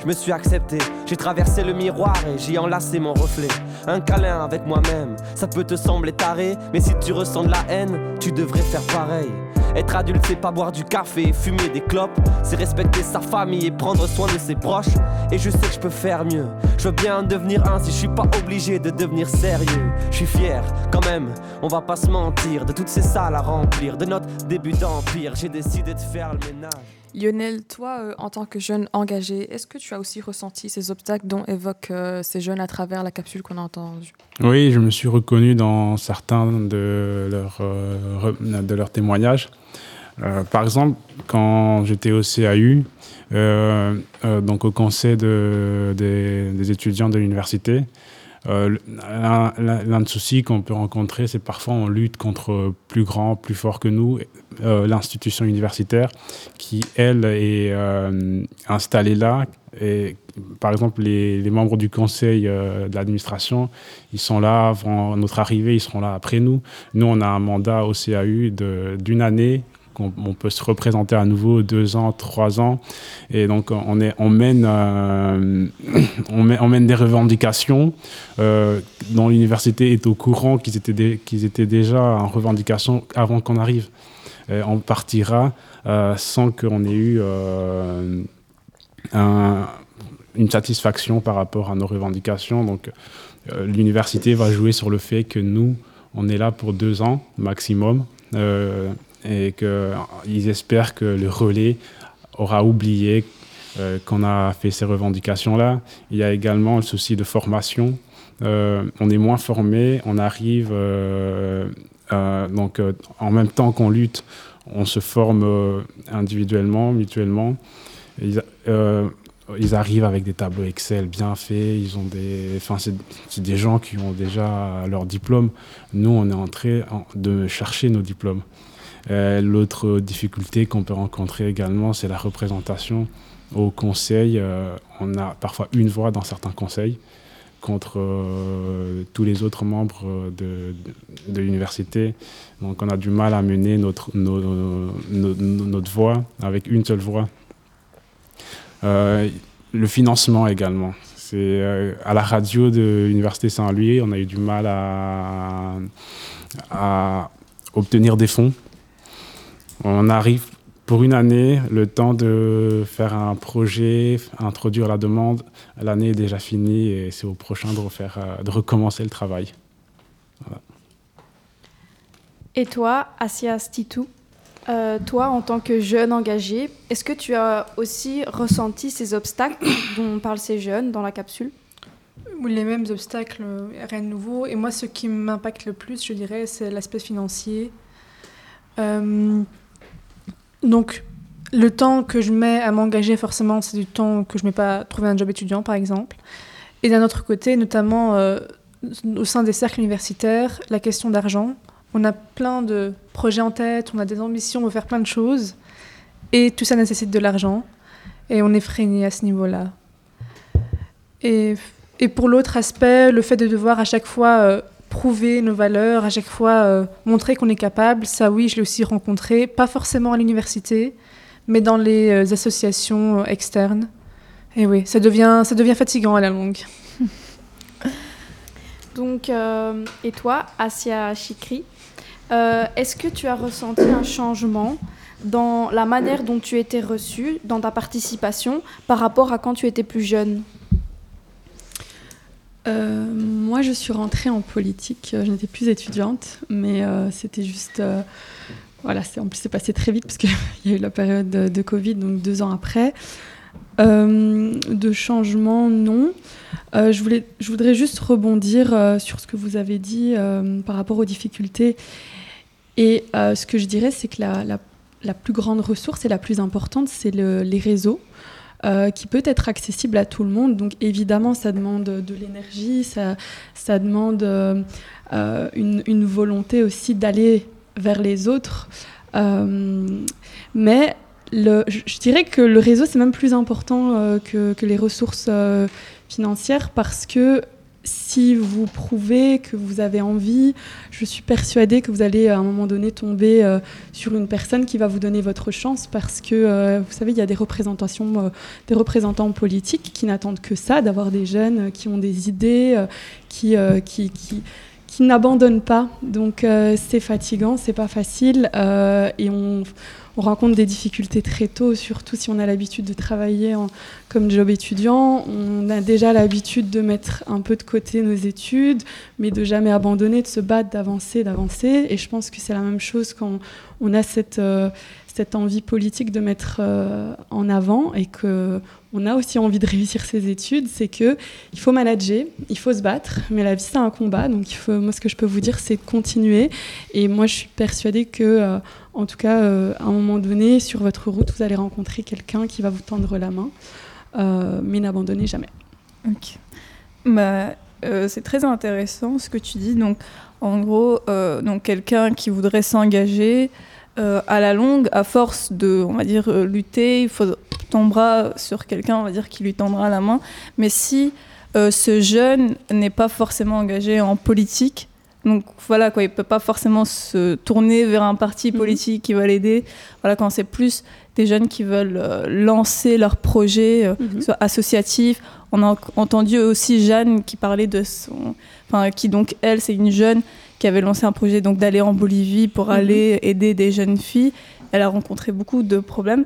je me suis accepté. J'ai traversé le miroir et j'y enlacé mon reflet. Un câlin avec moi-même, ça peut te sembler taré, mais si tu ressens de la haine, tu devrais faire pareil. Être adulte, c'est pas boire du café et fumer des clopes, c'est respecter sa famille et prendre soin de ses proches. Et je sais que je peux faire mieux. Je veux bien en devenir un si je suis pas obligé de devenir sérieux. Je suis fier, quand même, on va pas se mentir, de toutes ces salles à remplir, de notre début d'empire. J'ai décidé de faire le ménage. Lionel, toi, euh, en tant que jeune engagé, est-ce que tu as aussi ressenti ces obstacles dont évoquent euh, ces jeunes à travers la capsule qu'on a entendue? Oui, je me suis reconnu dans certains de leurs, euh, de leurs témoignages. Par exemple, quand j'étais au CAU, donc au conseil de- des, des étudiants de l'université, l'un des soucis qu'on peut rencontrer, c'est parfois on lutte contre plus grand, plus fort que nous, euh, l'institution universitaire qui, elle, est euh, installée là. Et, par exemple, les, membres du conseil euh, de l'administration, ils sont là avant notre arrivée, ils seront là après nous. Nous, on a un mandat au CAU d'une année on peut se représenter à nouveau deux ans, trois ans. Et donc, on, est, on, mène, euh, on, mène, des revendications dont l'université est au courant qu'ils étaient, qu'ils étaient déjà en revendication avant qu'on arrive. Euh, on partira euh, sans qu'on ait eu euh, un- une satisfaction par rapport à nos revendications. Donc, l'université va jouer sur le fait que nous, on est là pour deux ans maximum et qu'ils espèrent que le relais aura oublié qu'on a fait ces revendications-là. Il y a également le souci de formation. On est moins formé, on arrive donc euh, en même temps qu'on lutte, on se forme euh, individuellement, mutuellement. Ils, euh, arrivent avec des tableaux Excel bien faits, ils ont des, enfin c'est des gens qui ont déjà leur diplôme. Nous, on est en train de chercher nos diplômes. Euh, L'autre difficulté qu'on peut rencontrer également, c'est la représentation au conseil. Euh, on a parfois une voix dans certains conseils contre euh, tous les autres membres euh, de, l'université. Donc on a du mal à mener notre, notre voix avec une seule voix. Euh, le financement également. C'est à la radio de l'Université Saint-Louis, on a eu du mal à, à obtenir des fonds. On arrive pour une année, le temps de faire un projet, introduire la demande, l'année est déjà finie et c'est au prochain de, refaire, euh, de recommencer le travail. Voilà. Et toi, Asias Titou, euh, toi, en tant que jeune engagé, est-ce que tu as aussi ressenti ces obstacles dont parlent ces jeunes dans la capsule? Oui, les mêmes obstacles, euh, rien de nouveau. Et moi, ce qui m'impacte le plus, je dirais, c'est l'aspect financier. Euh, donc, le temps que je mets à m'engager, forcément, c'est du temps que je ne mets pas à trouver un job étudiant, par exemple. Et d'un autre côté, notamment euh, au sein des cercles universitaires, la question d'argent. On a plein de projets en tête, on a des ambitions, on veut faire plein de choses. Et tout ça nécessite de l'argent. Et on est freiné à ce niveau-là. Et, et, pour l'autre aspect, le fait de devoir à chaque fois euh, prouver nos valeurs, à chaque fois euh, montrer qu'on est capable, ça oui, je l'ai aussi rencontré, pas forcément à l'université, mais dans les euh, associations euh, externes. Et oui, ça devient, ça devient fatigant à la longue. Donc, et toi, Asia Chikri, est-ce que tu as ressenti un changement dans la manière dont tu étais reçue, dans ta participation, par rapport à quand tu étais plus jeune? Euh, moi, je suis rentrée en politique. Je n'étais plus étudiante, mais euh, c'était juste. Euh, voilà, en plus, c'est passé très vite parce qu'il y a eu la période de, Covid, donc deux ans après. de changement, non. je, voulais, je voudrais juste rebondir sur ce que vous avez dit par rapport aux difficultés. Et ce que je dirais, c'est que la, la, plus grande ressource et la plus importante, c'est le, les réseaux. Euh, qui peut être accessible à tout le monde. Donc évidemment, ça demande de l'énergie, ça, ça demande euh, une, volonté aussi d'aller vers les autres. Euh, mais je dirais que le réseau, c'est même plus important que, les ressources financières parce que si vous prouvez que vous avez envie, je suis persuadée que vous allez à un moment donné tomber euh, sur une personne qui va vous donner votre chance parce que euh, vous savez, il y a des représentations, euh, des représentants politiques qui n'attendent que ça, d'avoir des jeunes qui ont des idées, qui, qui, qui, qui n'abandonnent pas. Donc c'est fatigant, c'est pas facile et on on rencontre des difficultés très tôt, surtout si on a l'habitude de travailler comme job étudiant. On a déjà l'habitude de mettre un peu de côté nos études, mais de jamais abandonner, de se battre, d'avancer, d'avancer. Et je pense que c'est la même chose quand on a cette, euh, cette envie politique de mettre euh, en avant et que on a aussi envie de réussir ses études, c'est que il faut manager, il faut se battre, mais la vie c'est un combat, donc moi ce que je peux vous dire c'est de continuer. Et moi je suis persuadée que euh, en tout cas, euh, à un moment donné, sur votre route, vous allez rencontrer quelqu'un qui va vous tendre la main, mais n'abandonnez jamais. Ok. Bah, c'est très intéressant ce que tu dis. Donc, en gros, donc quelqu'un qui voudrait s'engager euh, à la longue, à force de, on va dire, lutter, il faut ton bras sur quelqu'un, on va dire, qui lui tendra la main. Mais si ce jeune n'est pas forcément engagé en politique, donc voilà, quoi, il ne peut pas forcément se tourner vers un parti Mhm. politique qui va l'aider. Voilà, quand c'est plus des jeunes qui veulent euh, lancer leur projet, euh, Mhm. soit associatif. On a entendu aussi Jeanne qui parlait de son. Enfin, qui donc, elle, c'est une jeune qui avait lancé un projet donc d'aller en Bolivie pour Mhm. aller aider des jeunes filles. Elle a rencontré beaucoup de problèmes.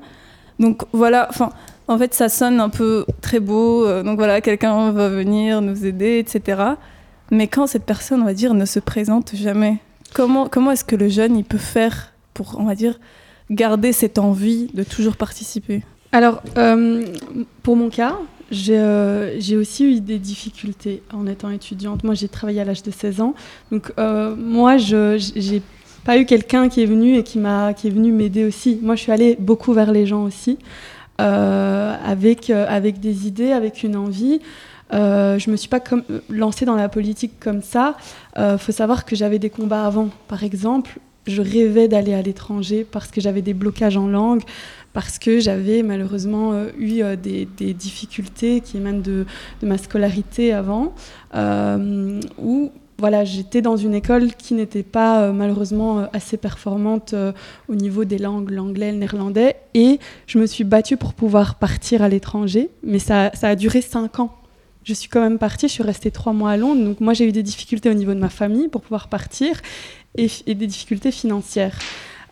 Donc voilà, enfin. En fait, ça sonne un peu très beau. euh, donc voilà, quelqu'un va venir nous aider, etc. Mais quand cette personne, on va dire, ne se présente jamais, comment, comment est-ce que le jeune, il peut faire pour, on va dire, garder cette envie de toujours participer? Alors, euh, pour mon cas, j'ai euh, j'ai aussi eu des difficultés en étant étudiante. Moi, j'ai travaillé à l'âge de 16 ans. Donc, euh, moi, je j'ai pas eu quelqu'un qui est venu et qui qui est venu m'aider aussi. Moi, je suis allée beaucoup vers les gens aussi, euh, avec avec des idées, avec une envie. Euh, je me suis pas lancée dans la politique comme ça. Euh, faut savoir que j'avais des combats avant. Par exemple, je rêvais d'aller à l'étranger parce que j'avais des blocages en langue, parce que j'avais malheureusement euh, eu euh, des, difficultés qui émanent de, ma scolarité avant, euh, où voilà, j'étais dans une école qui n'était pas malheureusement assez performante au niveau des langues, l'anglais, le néerlandais, et je me suis battue pour pouvoir partir à l'étranger, mais ça, a duré cinq ans je suis quand même partie, je suis restée trois mois à Londres, donc moi j'ai eu des difficultés au niveau de ma famille pour pouvoir partir et des difficultés financières.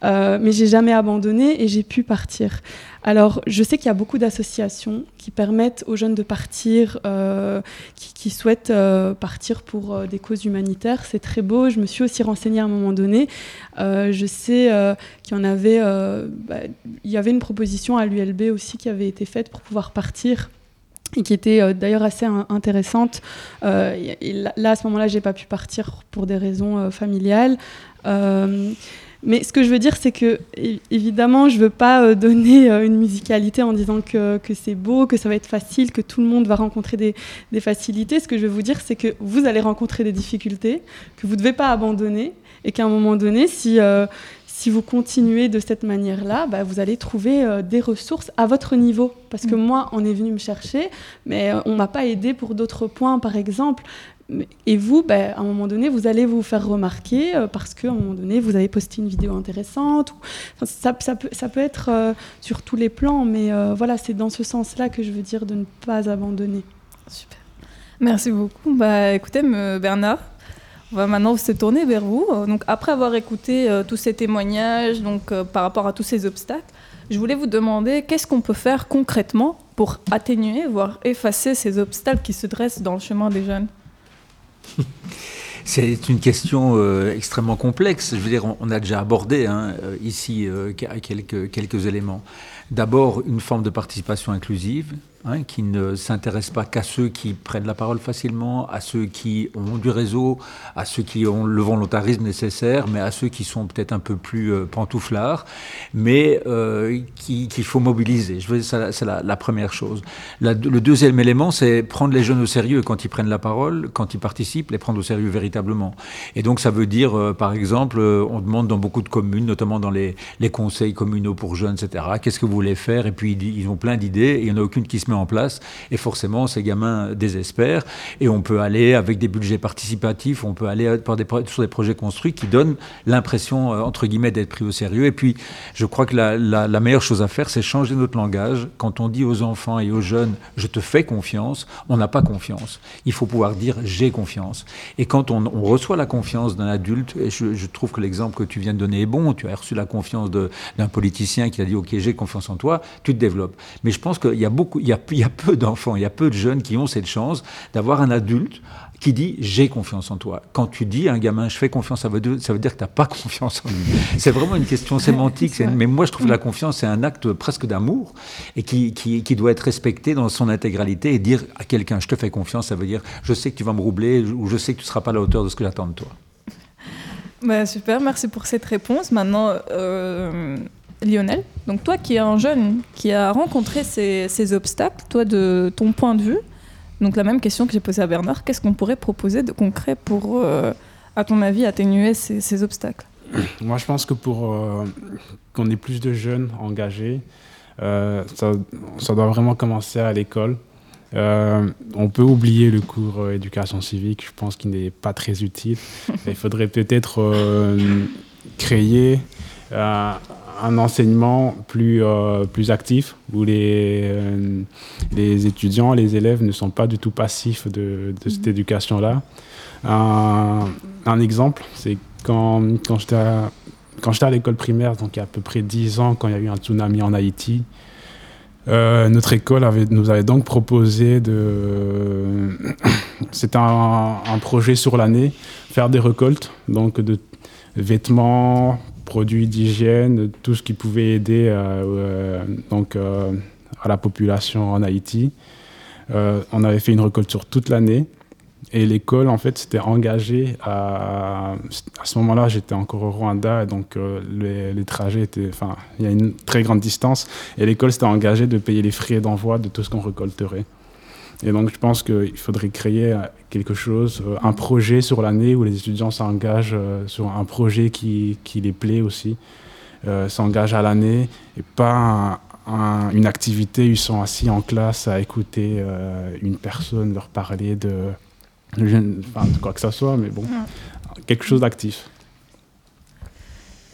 Euh, mais j'ai jamais abandonné et j'ai pu partir. Alors, je sais qu'il y a beaucoup d'associations qui permettent aux jeunes de partir, euh, qui, souhaitent euh, partir pour des causes humanitaires. C'est très beau. Je me suis aussi renseignée à un moment donné. Je sais qu'il y en avait, bah, y avait une proposition à l'ULB aussi qui avait été faite pour pouvoir partir et qui était d'ailleurs assez in intéressante. Là, à ce moment-là, j'ai pas pu partir pour des raisons familiales. Mais ce que je veux dire, c'est que évidemment, je veux pas euh, donner euh, une musicalité en disant que, que c'est beau, que ça va être facile, que tout le monde va rencontrer des, des facilités. Ce que je veux vous dire, c'est que vous allez rencontrer des difficultés, que vous ne devez pas abandonner, et qu'à un moment donné, si, euh, si vous continuez de cette manière-là, bah, vous allez trouver euh, des ressources à votre niveau. Parce que Mm. moi, on est venu me chercher, mais euh, on m'a pas aidé pour d'autres points, par exemple. Et vous, bah, à un moment donné, vous allez vous faire remarquer euh, parce qu'à un moment donné, vous avez posté une vidéo intéressante. Ça, peut, être euh, sur tous les plans, mais euh, voilà, c'est dans ce sens-là que je veux dire de ne pas abandonner. Super. Merci beaucoup. Bah, écoutez, Bernard, on va maintenant se tourner vers vous. Euh, Donc, après avoir écouté tous ces témoignages, donc par rapport à tous ces obstacles, je voulais vous demander qu'est-ce qu'on peut faire concrètement pour atténuer, voire effacer ces obstacles qui se dressent dans le chemin des jeunes? C'est une question euh, extrêmement complexe. Je veux dire, on, a déjà abordé hein, euh, ici euh, que- quelques, quelques éléments. D'abord, une forme de participation inclusive hein, qui ne s'intéresse pas qu'à ceux qui prennent la parole facilement, à ceux qui ont du réseau, à ceux qui ont le volontarisme nécessaire, mais à ceux qui sont peut-être un peu plus euh, pantouflards, mais euh, qui- qu'il faut mobiliser. Je veux c'est la, première chose. Le deuxième élément, c'est prendre les jeunes au sérieux quand ils prennent la parole, quand ils participent, les prendre au sérieux véritablement. Et donc, ça veut dire, euh, par exemple, euh, on demande dans beaucoup de communes, notamment dans les, conseils communaux pour jeunes, etc., qu'est-ce que vous voulez faire? Et puis, ils ont plein d'idées et il n'y en a aucune qui se met en place. Et forcément, ces gamins désespèrent. Et on peut aller avec des budgets participatifs, on peut aller par des, sur des projets construits qui donnent l'impression, euh, entre guillemets, d'être pris au sérieux. Et puis, je crois que la, meilleure chose à faire, c'est changer notre langage. Quand on dit aux enfants et aux jeunes, je te fais confiance, on n'a pas confiance. Il faut pouvoir dire, j'ai confiance. Et quand on, reçoit la confiance d'un adulte, et je, je trouve que l'exemple que tu viens de donner est bon, tu as reçu la confiance d'un politicien qui a dit, OK, j'ai confiance en toi, tu te développes. Mais je pense qu'il y a beaucoup, il y a, y a peu d'enfants, il y a peu de jeunes qui ont cette chance d'avoir un adulte qui dit j'ai confiance en toi. Quand tu dis à un gamin je fais confiance, ça veut dire, ça veut dire que tu n'as pas confiance en lui. C'est vraiment une question sémantique. mais moi je trouve que la confiance c'est un acte presque d'amour et qui, qui, qui doit être respecté dans son intégralité et dire à quelqu'un je te fais confiance, ça veut dire je sais que tu vas me roubler ou je sais que tu ne seras pas à la hauteur de ce que j'attends de toi. Bah, super, merci pour cette réponse. Maintenant, euh, Lionel, donc toi qui es un jeune qui a rencontré ces, ces obstacles, toi de ton point de vue, donc la même question que j'ai posée à Bernard, qu'est-ce qu'on pourrait proposer de concret pour, euh, à ton avis, atténuer ces, ces obstacles? Moi, je pense que pour euh, qu'on ait plus de jeunes engagés, euh, ça, ça doit vraiment commencer à l'école. On peut oublier le cours éducation civique, je pense qu'il n'est pas très utile. Il faudrait peut-être créer un enseignement plus, euh, plus actif où les, euh, les étudiants, les élèves ne sont pas du tout passifs de, de cette éducation-là. Un, un exemple, c'est quand, quand j'étais à, à l'école primaire, donc il y a à peu près 10 ans, quand il y a eu un tsunami en Haïti, euh, notre école avait, nous avait donc proposé de. C'était un, un projet sur l'année, faire des récoltes, donc de vêtements, produits d'hygiène, tout ce qui pouvait aider euh, euh, donc, euh, à la population en Haïti. On avait fait une récolte sur toute l'année. Et l'école, en fait, s'était engagée à... À ce moment-là, j'étais encore au Rwanda, et donc les, les trajets étaient... Enfin, il y a une très grande distance, et l'école s'était engagée de payer les frais d'envoi de tout ce qu'on récolterait. Et donc, je pense qu'il faudrait créer euh, quelque chose, euh, un projet sur l'année où les étudiants s'engagent euh, sur un projet qui, qui les plaît aussi, euh, s'engagent à l'année, et pas un- un- une activité où ils sont assis en classe à écouter euh, une personne leur parler de, de je- enfin, de quoi que ce soit, mais bon, quelque chose d'actif.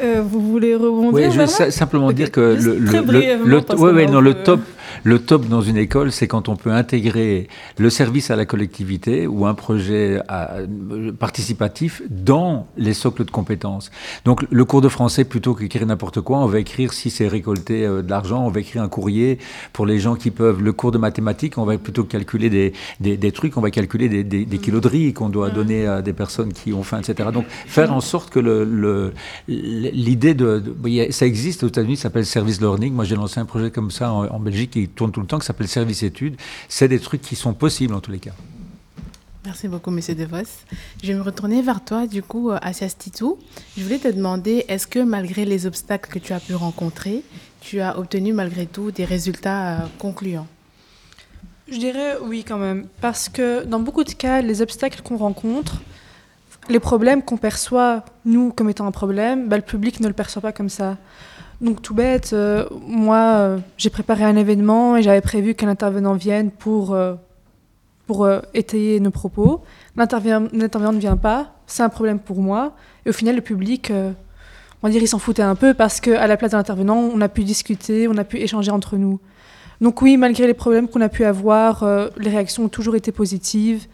Euh, vous voulez rebondir Oui, je veux simplement dire que le, le, ouais, ouais, non, top, le top dans une école, c'est quand on peut intégrer le service à la collectivité ou un projet à- euh, participatif dans les socles de compétences. Donc, le cours de français, plutôt qu'écrire n'importe quoi, on va écrire si c'est récolter euh, de l'argent, on va écrire un courrier pour les gens qui peuvent. Le cours de mathématiques, on va plutôt calculer des, des, des trucs, on va calculer des, des, des kilos de riz qu'on doit donner à des personnes qui ont faim, etc. Donc, faire en sorte que le- l'idée de, ça existe aux États-Unis, ça s'appelle service learning. Moi, j'ai lancé un projet comme ça en, en Belgique qui tourne tout le temps, qui s'appelle service études. C'est des trucs qui sont possibles en tous les cas. Merci beaucoup, Monsieur DeVos. Je vais me retourner vers toi, du coup, Asias Titou. Je voulais te demander, est-ce que malgré les obstacles que tu as pu rencontrer, tu as obtenu malgré tout des résultats euh, concluants? Je dirais oui quand même, parce que dans beaucoup de cas, les obstacles qu'on rencontre, les problèmes qu'on perçoit, nous, comme étant un problème, bah, le public ne le perçoit pas comme ça. Donc tout bête, euh, moi, euh, j'ai préparé un événement et j'avais prévu qu'un intervenant vienne pour pour euh, étayer nos propos. L'intervenant ne vient pas, c'est un problème pour moi. Et au final, le public, on va dire, il s'en foutait un peu parce qu'à la place de l'intervenant, on a pu discuter, on a pu échanger entre nous. Donc oui, malgré les problèmes qu'on a pu avoir, les réactions ont toujours été positives.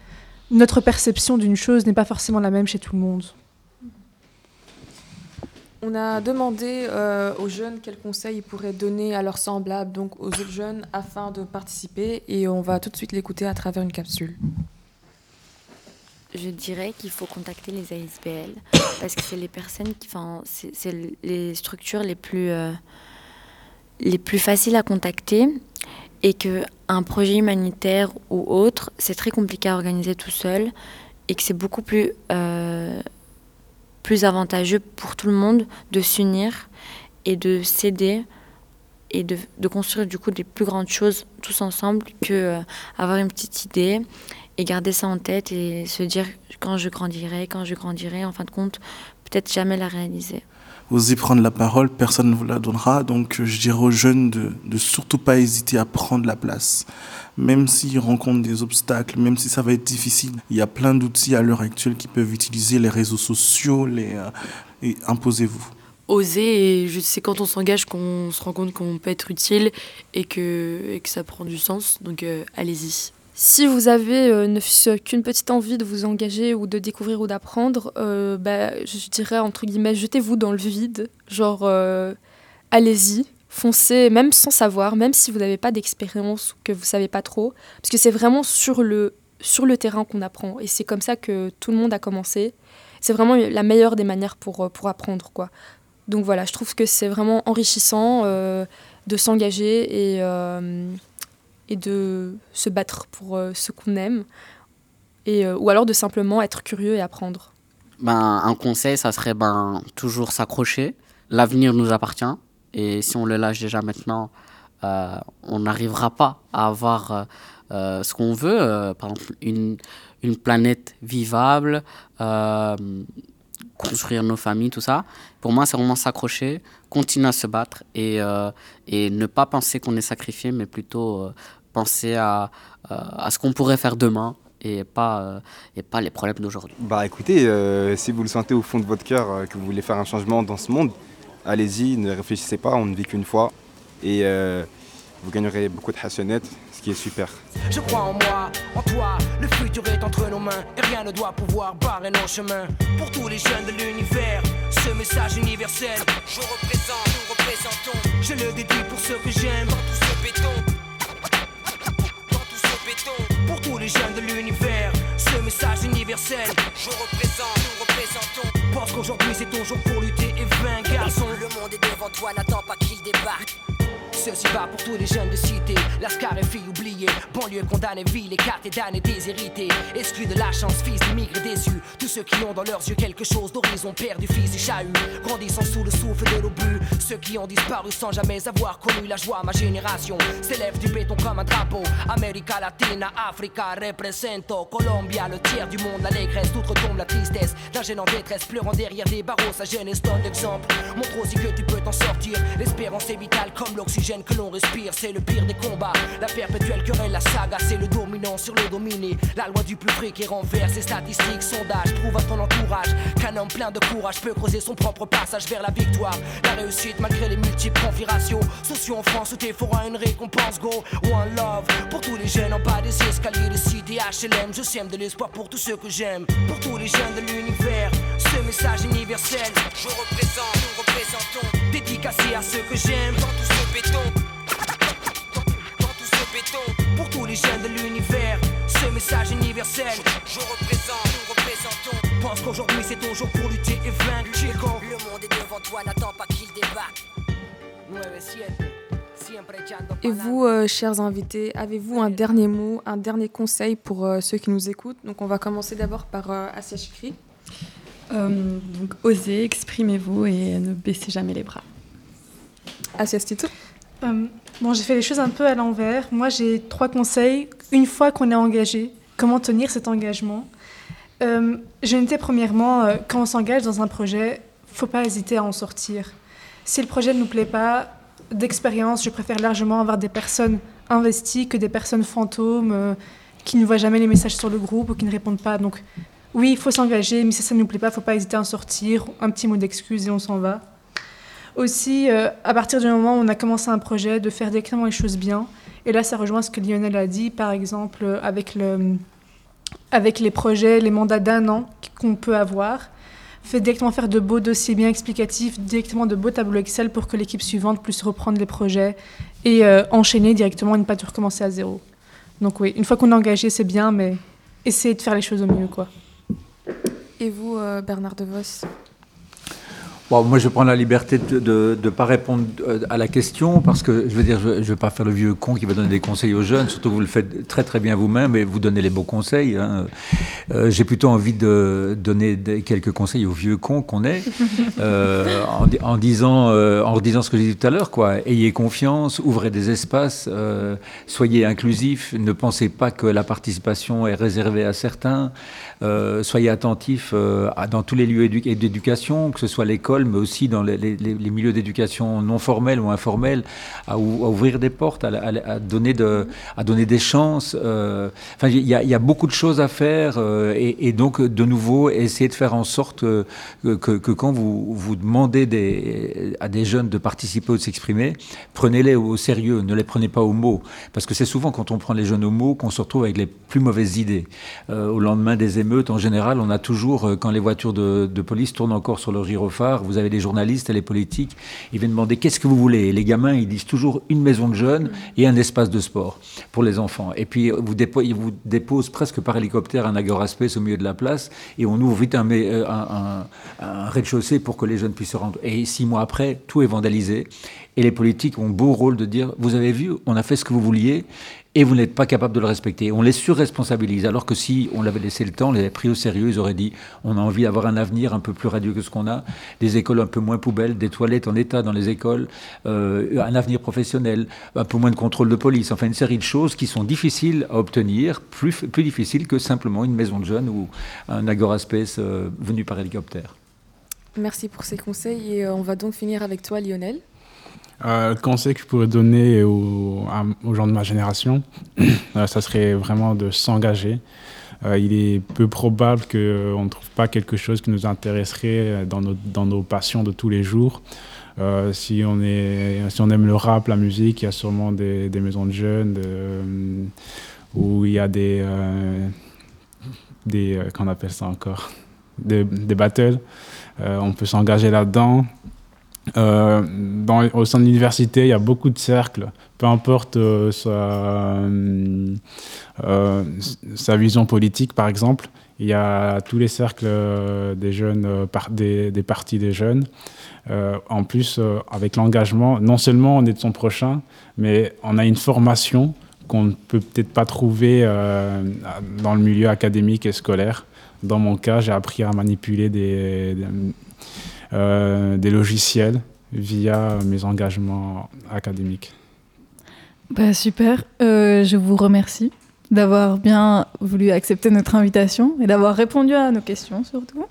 Notre perception d'une chose n'est pas forcément la même chez tout le monde. On a demandé euh, aux jeunes quels conseils ils pourraient donner à leurs semblables, donc aux autres jeunes, afin de participer. Et on va tout de suite l'écouter à travers une capsule. Je dirais qu'il faut contacter les ASBL parce que c'est les personnes qui, enfin, c'est les structures les plus, euh, les plus faciles à contacter et que un projet humanitaire ou autre, c'est très compliqué à organiser tout seul et que c'est beaucoup plus euh, plus avantageux pour tout le monde de s'unir et de s'aider et de, construire du coup des plus grandes choses tous ensemble que euh, avoir une petite idée et garder ça en tête et se dire quand je grandirai, quand je grandirai, en fin de compte, peut-être jamais la réaliser. Osez prendre la parole, personne ne vous la donnera. Donc je dirais aux jeunes de, de surtout pas hésiter à prendre la place. Même s'ils rencontrent des obstacles, même si ça va être difficile, il y a plein d'outils à l'heure actuelle qui peuvent utiliser les réseaux sociaux, les, euh, et imposez-vous. Oser, et sais quand on s'engage qu'on se rend compte qu'on peut être utile et que, que ça prend du sens. Donc euh, allez-y. Si vous avez euh, ne qu'une petite envie de vous engager ou de découvrir ou d'apprendre, euh, bah, je dirais entre guillemets, jetez-vous dans le vide. Genre, euh, allez-y, foncez, même sans savoir, même si vous n'avez pas d'expérience ou que vous savez pas trop, parce que c'est vraiment sur le, sur le terrain qu'on apprend. Et c'est comme ça que tout le monde a commencé. C'est vraiment la meilleure des manières pour, pour apprendre. quoi. Donc voilà, je trouve que c'est vraiment enrichissant de s'engager et et de se battre pour euh, ce qu'on aime, et, euh, ou alors de simplement être curieux et apprendre. Ben, un conseil, ça serait ben, toujours s'accrocher. L'avenir nous appartient, et si on le lâche déjà maintenant, euh, on n'arrivera pas à avoir ce qu'on veut, par exemple une, une planète vivable, construire nos familles, tout ça. Pour moi, c'est vraiment s'accrocher, continuer à se battre et, et ne pas penser qu'on est sacrifié, mais plutôt penser à, euh, à ce qu'on pourrait faire demain et pas, euh, et pas les problèmes d'aujourd'hui. Bah écoutez, euh, si vous le sentez au fond de votre cœur que vous voulez faire un changement dans ce monde, allez-y, ne réfléchissez pas, on ne vit qu'une fois et vous gagnerez beaucoup de hassanettes, ce qui est super. Je crois en moi, en toi, le futur est entre nos mains et rien ne doit pouvoir barrer nos chemins. Pour tous les jeunes de l'univers, ce message universel, je représente, nous représentons, je le dédie pour ceux que j'aime, dans tout ce béton. Tous les jeunes de l'univers, ce message universel. Je représente, nous représentons. Pense qu'aujourd'hui c'est ton jour pour lutter et vaincre, garçon. Le monde est devant toi, n'attends pas qu'il débarque. Ceci va pour tous les jeunes de cité, Lascar et filles oubliées, banlieue condamnée, ville écartée, damnée, déshérités, exclus de la chance, fils d'immigrés déçus, tous ceux qui ont dans leurs yeux quelque chose d'horizon, père du fils et chahut, grandissant sous le souffle de l'obus, ceux qui ont disparu sans jamais avoir connu la joie, ma génération. S'élève du béton comme un drapeau, América Latina, Africa, represento, Colombia, le tiers du monde, l'allégresse, toute retombe la tristesse, d'un jeune en détresse, pleurant derrière des barreaux, sa jeunesse donne l'exemple, montre aussi que tu peux t'en sortir, l'espérance est vitale comme l'oxygène que l'on respire, c'est le pire des combats. La perpétuelle querelle, la saga, c'est le dominant sur le dominé. La loi du plus près qui renverse ses statistiques, sondages, prouve à ton entourage qu'un homme plein de courage peut creuser son propre passage vers la victoire. La réussite malgré les multiples configurations. Sociaux en France où t'es fera une récompense, go. One love pour tous les jeunes en bas des escaliers de cité HLM. Je sème de l'espoir pour tous ceux que j'aime. Pour tous les jeunes de l'univers, ce message universel. Je représente, nous représentons. Dédicacé à ceux que j'aime. Ce béton. Dans tout ce béton. Pour tous les jeunes de l'univers, ce message universel. Je représente, nous représentons. Pense qu'aujourd'hui c'est ton jour pour lutter et vaincre. Le monde est devant toi, n'attends pas qu'il débarque. 9-7. Et vous, euh, chers invités, avez-vous un dernier mot, un dernier conseil pour euh, ceux qui nous écoutent? Donc on va commencer d'abord par euh, Chikri. Euh, donc osez, exprimez-vous et ne baissez jamais les bras. Asia Stito Euh, bon, j'ai fait les choses un peu à l'envers. Moi, j'ai trois conseils. Une fois qu'on est engagé, comment tenir cet engagement Euh, Je notais premièrement, euh, quand on s'engage dans un projet, faut pas hésiter à en sortir. Si le projet ne nous plaît pas, d'expérience, je préfère largement avoir des personnes investies que des personnes fantômes qui ne voient jamais les messages sur le groupe ou qui ne répondent pas. Donc, oui, il faut s'engager, mais si ça ne nous plaît pas, il faut pas hésiter à en sortir. Un petit mot d'excuse et on s'en va. Aussi, euh, à partir du moment où on a commencé un projet, de faire directement les choses bien. Et là, ça rejoint ce que Lionel a dit, par exemple, euh, avec, le, avec les projets, les mandats d'un an qu'on peut avoir. Fait directement faire de beaux dossiers bien explicatifs, directement de beaux tableaux Excel pour que l'équipe suivante puisse reprendre les projets et euh, enchaîner directement et ne pas tout recommencer à zéro. Donc oui, une fois qu'on est engagé, c'est bien, mais essayez de faire les choses au mieux, quoi. Et vous, euh, Bernard De Vos Bon, moi, je prends la liberté de ne pas répondre euh, à la question parce que je veux dire, je ne vais pas faire le vieux con qui va donner des conseils aux jeunes. Surtout, vous le faites très très bien vous-même et vous donnez les beaux conseils. hein. Euh, J'ai plutôt envie de donner des- quelques conseils aux vieux cons qu'on est euh, en disant euh, en redisant ce que j'ai dit tout à l'heure. Quoi, ayez confiance, ouvrez des espaces, euh, soyez inclusifs. Ne pensez pas que la participation est réservée à certains. Euh, soyez attentifs euh, dans tous les lieux édu- d'éducation, que ce soit l'école, mais aussi dans les, milieux d'éducation non formels ou informels, à, ou- à ouvrir des portes, à, donner, des chances. euh. Il y, a- beaucoup de choses à faire et, donc, de nouveau, essayer de faire en sorte que, quand vous, demandez à des jeunes de participer ou de s'exprimer, prenez-les au sérieux, ne les prenez pas au mot. Parce que c'est souvent quand on prend les jeunes au mot qu'on se retrouve avec les plus mauvaises idées. Au lendemain des en général, on a toujours, euh, quand les voitures de, police tournent encore sur leur gyrophare, vous avez les journalistes et les politiques, ils viennent demander qu'est-ce que vous voulez. Et les gamins, ils disent toujours une maison de jeunes et un espace de sport pour les enfants. Et puis, vous dépo- ils vous déposent presque par hélicoptère un Agora Space au milieu de la place et on ouvre vite euh, un rez-de-chaussée pour que les jeunes puissent se rendre. Et six mois après, tout est vandalisé. Et les politiques ont beau rôle de dire, vous avez vu, on a fait ce que vous vouliez et vous n'êtes pas capable de le respecter. On les surresponsabilise, alors que si on l'avait laissé le temps, on les avait pris au sérieux, ils auraient dit, on a envie d'avoir un avenir un peu plus radieux que ce qu'on a, des écoles un peu moins poubelles, des toilettes en état dans les écoles, euh, un avenir professionnel, un peu moins de contrôle de police, enfin une série de choses qui sont difficiles à obtenir, plus, plus difficiles que simplement une maison de jeunes ou un Agora Space euh, venu par hélicoptère. Merci pour ces conseils et euh, on va donc finir avec toi, Lionel. Euh, conseil que je pourrais donner aux, gens de ma génération, euh, ça serait vraiment de s'engager. Euh, il est peu probable qu'on ne trouve pas quelque chose qui nous intéresserait dans nos, passions de tous les jours. Euh, si, on aime le rap, la musique, il y a sûrement des, maisons de jeunes où il y a des, euh, euh, qu'on appelle ça encore, des, battles. Euh, on peut s'engager là-dedans. Euh, au sein de l'université, il y a beaucoup de cercles, peu importe euh, sa, euh, sa vision politique, par exemple. Il y a tous les cercles des jeunes, des, partis des jeunes. En plus, avec l'engagement, non seulement on est de son prochain, mais on a une formation qu'on ne peut peut-être pas trouver dans le milieu académique et scolaire. Dans mon cas, j'ai appris à manipuler des, des logiciels via mes engagements académiques. Bah, super, Euh, je vous remercie d'avoir bien voulu accepter notre invitation et d'avoir répondu à nos questions surtout.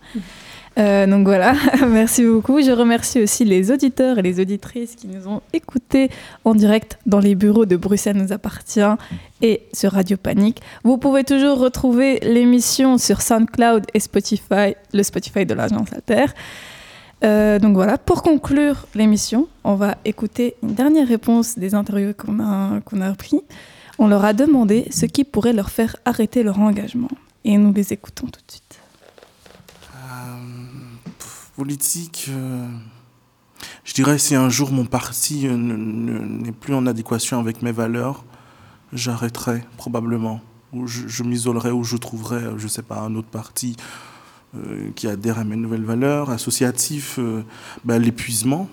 Euh, donc voilà, merci beaucoup. Je remercie aussi les auditeurs et les auditrices qui nous ont écoutés en direct dans les bureaux de Bruxelles nous appartient et sur Radio Panique. Vous pouvez toujours retrouver l'émission sur SoundCloud et Spotify, le Spotify de l'agence Alter. Euh, donc voilà, pour conclure l'émission, on va écouter une dernière réponse des interviews qu'on a, qu'on a pris. On leur a demandé ce qui pourrait leur faire arrêter leur engagement. Et nous les écoutons tout de suite. Politique, euh, je dirais si un jour mon parti euh, ne- ne- n'est plus en adéquation avec mes valeurs, j'arrêterai probablement. Ou je, m'isolerai ou je trouverai, euh, je sais pas, un autre parti euh, qui adhère à mes nouvelles valeurs. Associatif, euh, ben, l'épuisement.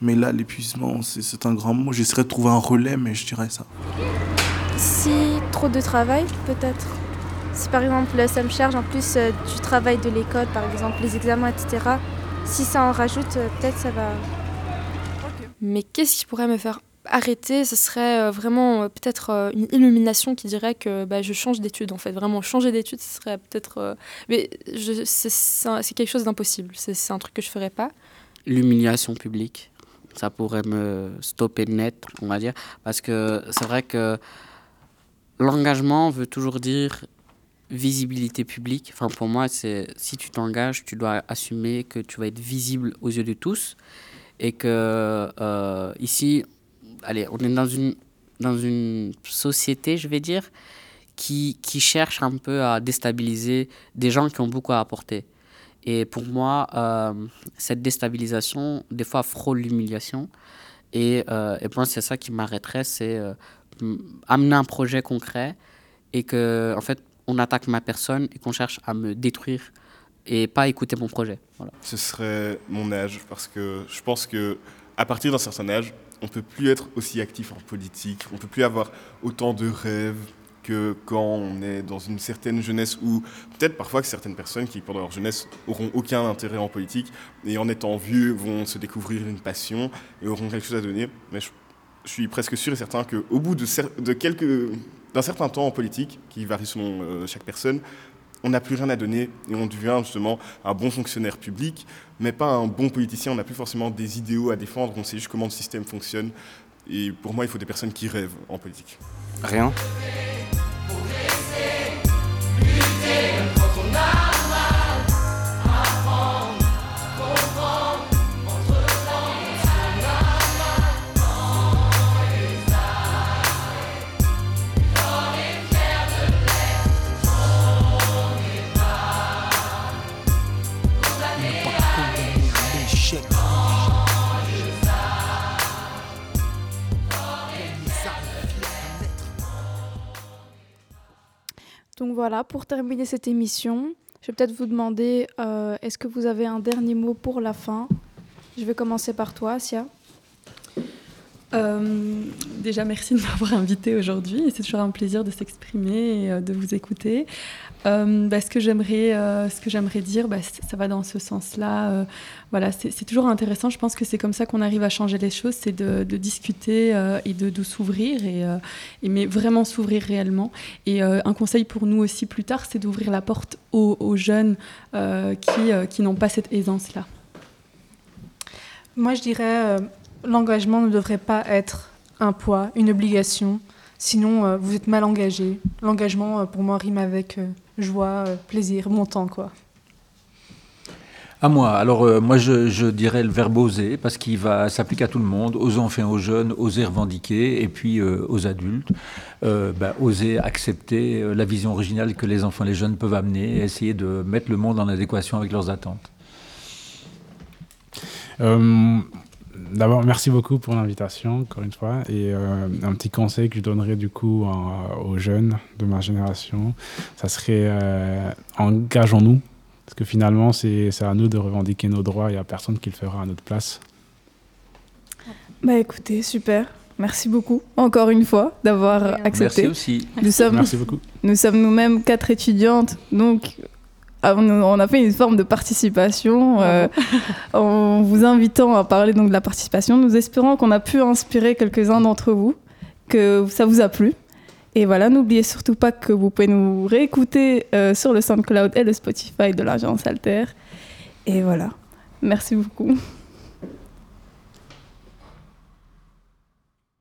Mais là, l'épuisement, c'est un grand mot. J'essaierai de trouver un relais, mais je dirais ça. Si trop de travail, peut-être. Si par exemple ça me charge en plus euh, du travail de l'école, par exemple les examens, etc. Si ça en rajoute, euh, peut-être ça va. Mais qu'est-ce qui pourrait me faire arrêter Ce serait euh, vraiment peut-être une illumination qui dirait que bah, je change d'études en fait. Vraiment changer d'études, ce serait peut-être. mais c'est quelque chose d'impossible. C'est un truc que je ferais pas. L'humiliation publique, ça pourrait me stopper net, on va dire, parce que c'est vrai que l'engagement veut toujours dire visibilité publique. Enfin, pour moi, c'est si tu t'engages, tu dois assumer que tu vas être visible aux yeux de tous et que euh, ici, allez, on est dans une dans une société, je vais dire, qui, qui cherche un peu à déstabiliser des gens qui ont beaucoup à apporter. Et pour moi, euh, cette déstabilisation, des fois, frôle l'humiliation. Et, euh, moi, c'est ça qui m'arrêterait, c'est amener un projet concret et que, en fait, on attaque ma personne et qu'on cherche à me détruire et pas écouter mon projet. Voilà. Ce serait mon âge parce que je pense que à partir d'un certain âge, on peut plus être aussi actif en politique, on peut plus avoir autant de rêves que quand on est dans une certaine jeunesse où peut-être parfois que certaines personnes qui pendant leur jeunesse auront aucun intérêt en politique et en étant vieux vont se découvrir une passion et auront quelque chose à donner. Mais je, suis presque sûr et certain qu'au bout de quelques d'un certain temps en politique, qui varie selon euh, chaque personne, on n'a plus rien à donner et on devient justement un bon fonctionnaire public, mais pas un bon politicien. On n'a plus forcément des idéaux à défendre, on sait juste comment le système fonctionne. Et pour moi, il faut des personnes qui rêvent en politique. Rien. Donc voilà, pour terminer cette émission, je vais peut-être vous demander, euh, est-ce que vous avez un dernier mot pour la fin? Je vais commencer par toi, Sia. Euh, déjà, merci de m'avoir invité aujourd'hui. C'est toujours un plaisir de s'exprimer et euh, de vous écouter. Euh, bah, ce que j'aimerais, ce que j'aimerais dire, bah, ça va dans ce sens-là. voilà, c'est toujours intéressant. Je pense que c'est comme ça qu'on arrive à changer les choses, c'est de, discuter et de, s'ouvrir et, mais vraiment s'ouvrir réellement. Et un conseil pour nous aussi plus tard, c'est d'ouvrir la porte aux, jeunes qui n'ont pas cette aisance-là. Moi, je dirais l'engagement ne devrait pas être un poids, une obligation. Sinon, euh, vous êtes mal engagé. L'engagement, euh, pour moi, rime avec euh, joie, plaisir, montant, quoi. À moi. Alors, moi, je, dirais le verbe oser, parce qu'il va s'appliquer à tout le monde, aux enfants, aux jeunes, oser revendiquer, et puis aux adultes, bah, oser accepter la vision originale que les enfants et les jeunes peuvent amener, et essayer de mettre le monde en adéquation avec leurs attentes. D'abord, merci beaucoup pour l'invitation, encore une fois. Et euh, un petit conseil que je donnerais du coup aux jeunes de ma génération, ça serait euh, engageons-nous. Parce que finalement, c'est à nous de revendiquer nos droits. Il n'y a personne qui le fera à notre place. Bah écoutez, super. Merci beaucoup, encore une fois, d'avoir accepté. Merci aussi. Nous sommes, Merci beaucoup. Nous sommes nous-mêmes quatre étudiantes, donc on a fait une forme de participation euh, en vous invitant à parler donc de la participation. Nous espérons qu'on a pu inspirer quelques-uns d'entre vous, que ça vous a plu. Et voilà, n'oubliez surtout pas que vous pouvez nous réécouter euh, sur le SoundCloud et le Spotify de l'Agence Alter. Et voilà, merci beaucoup.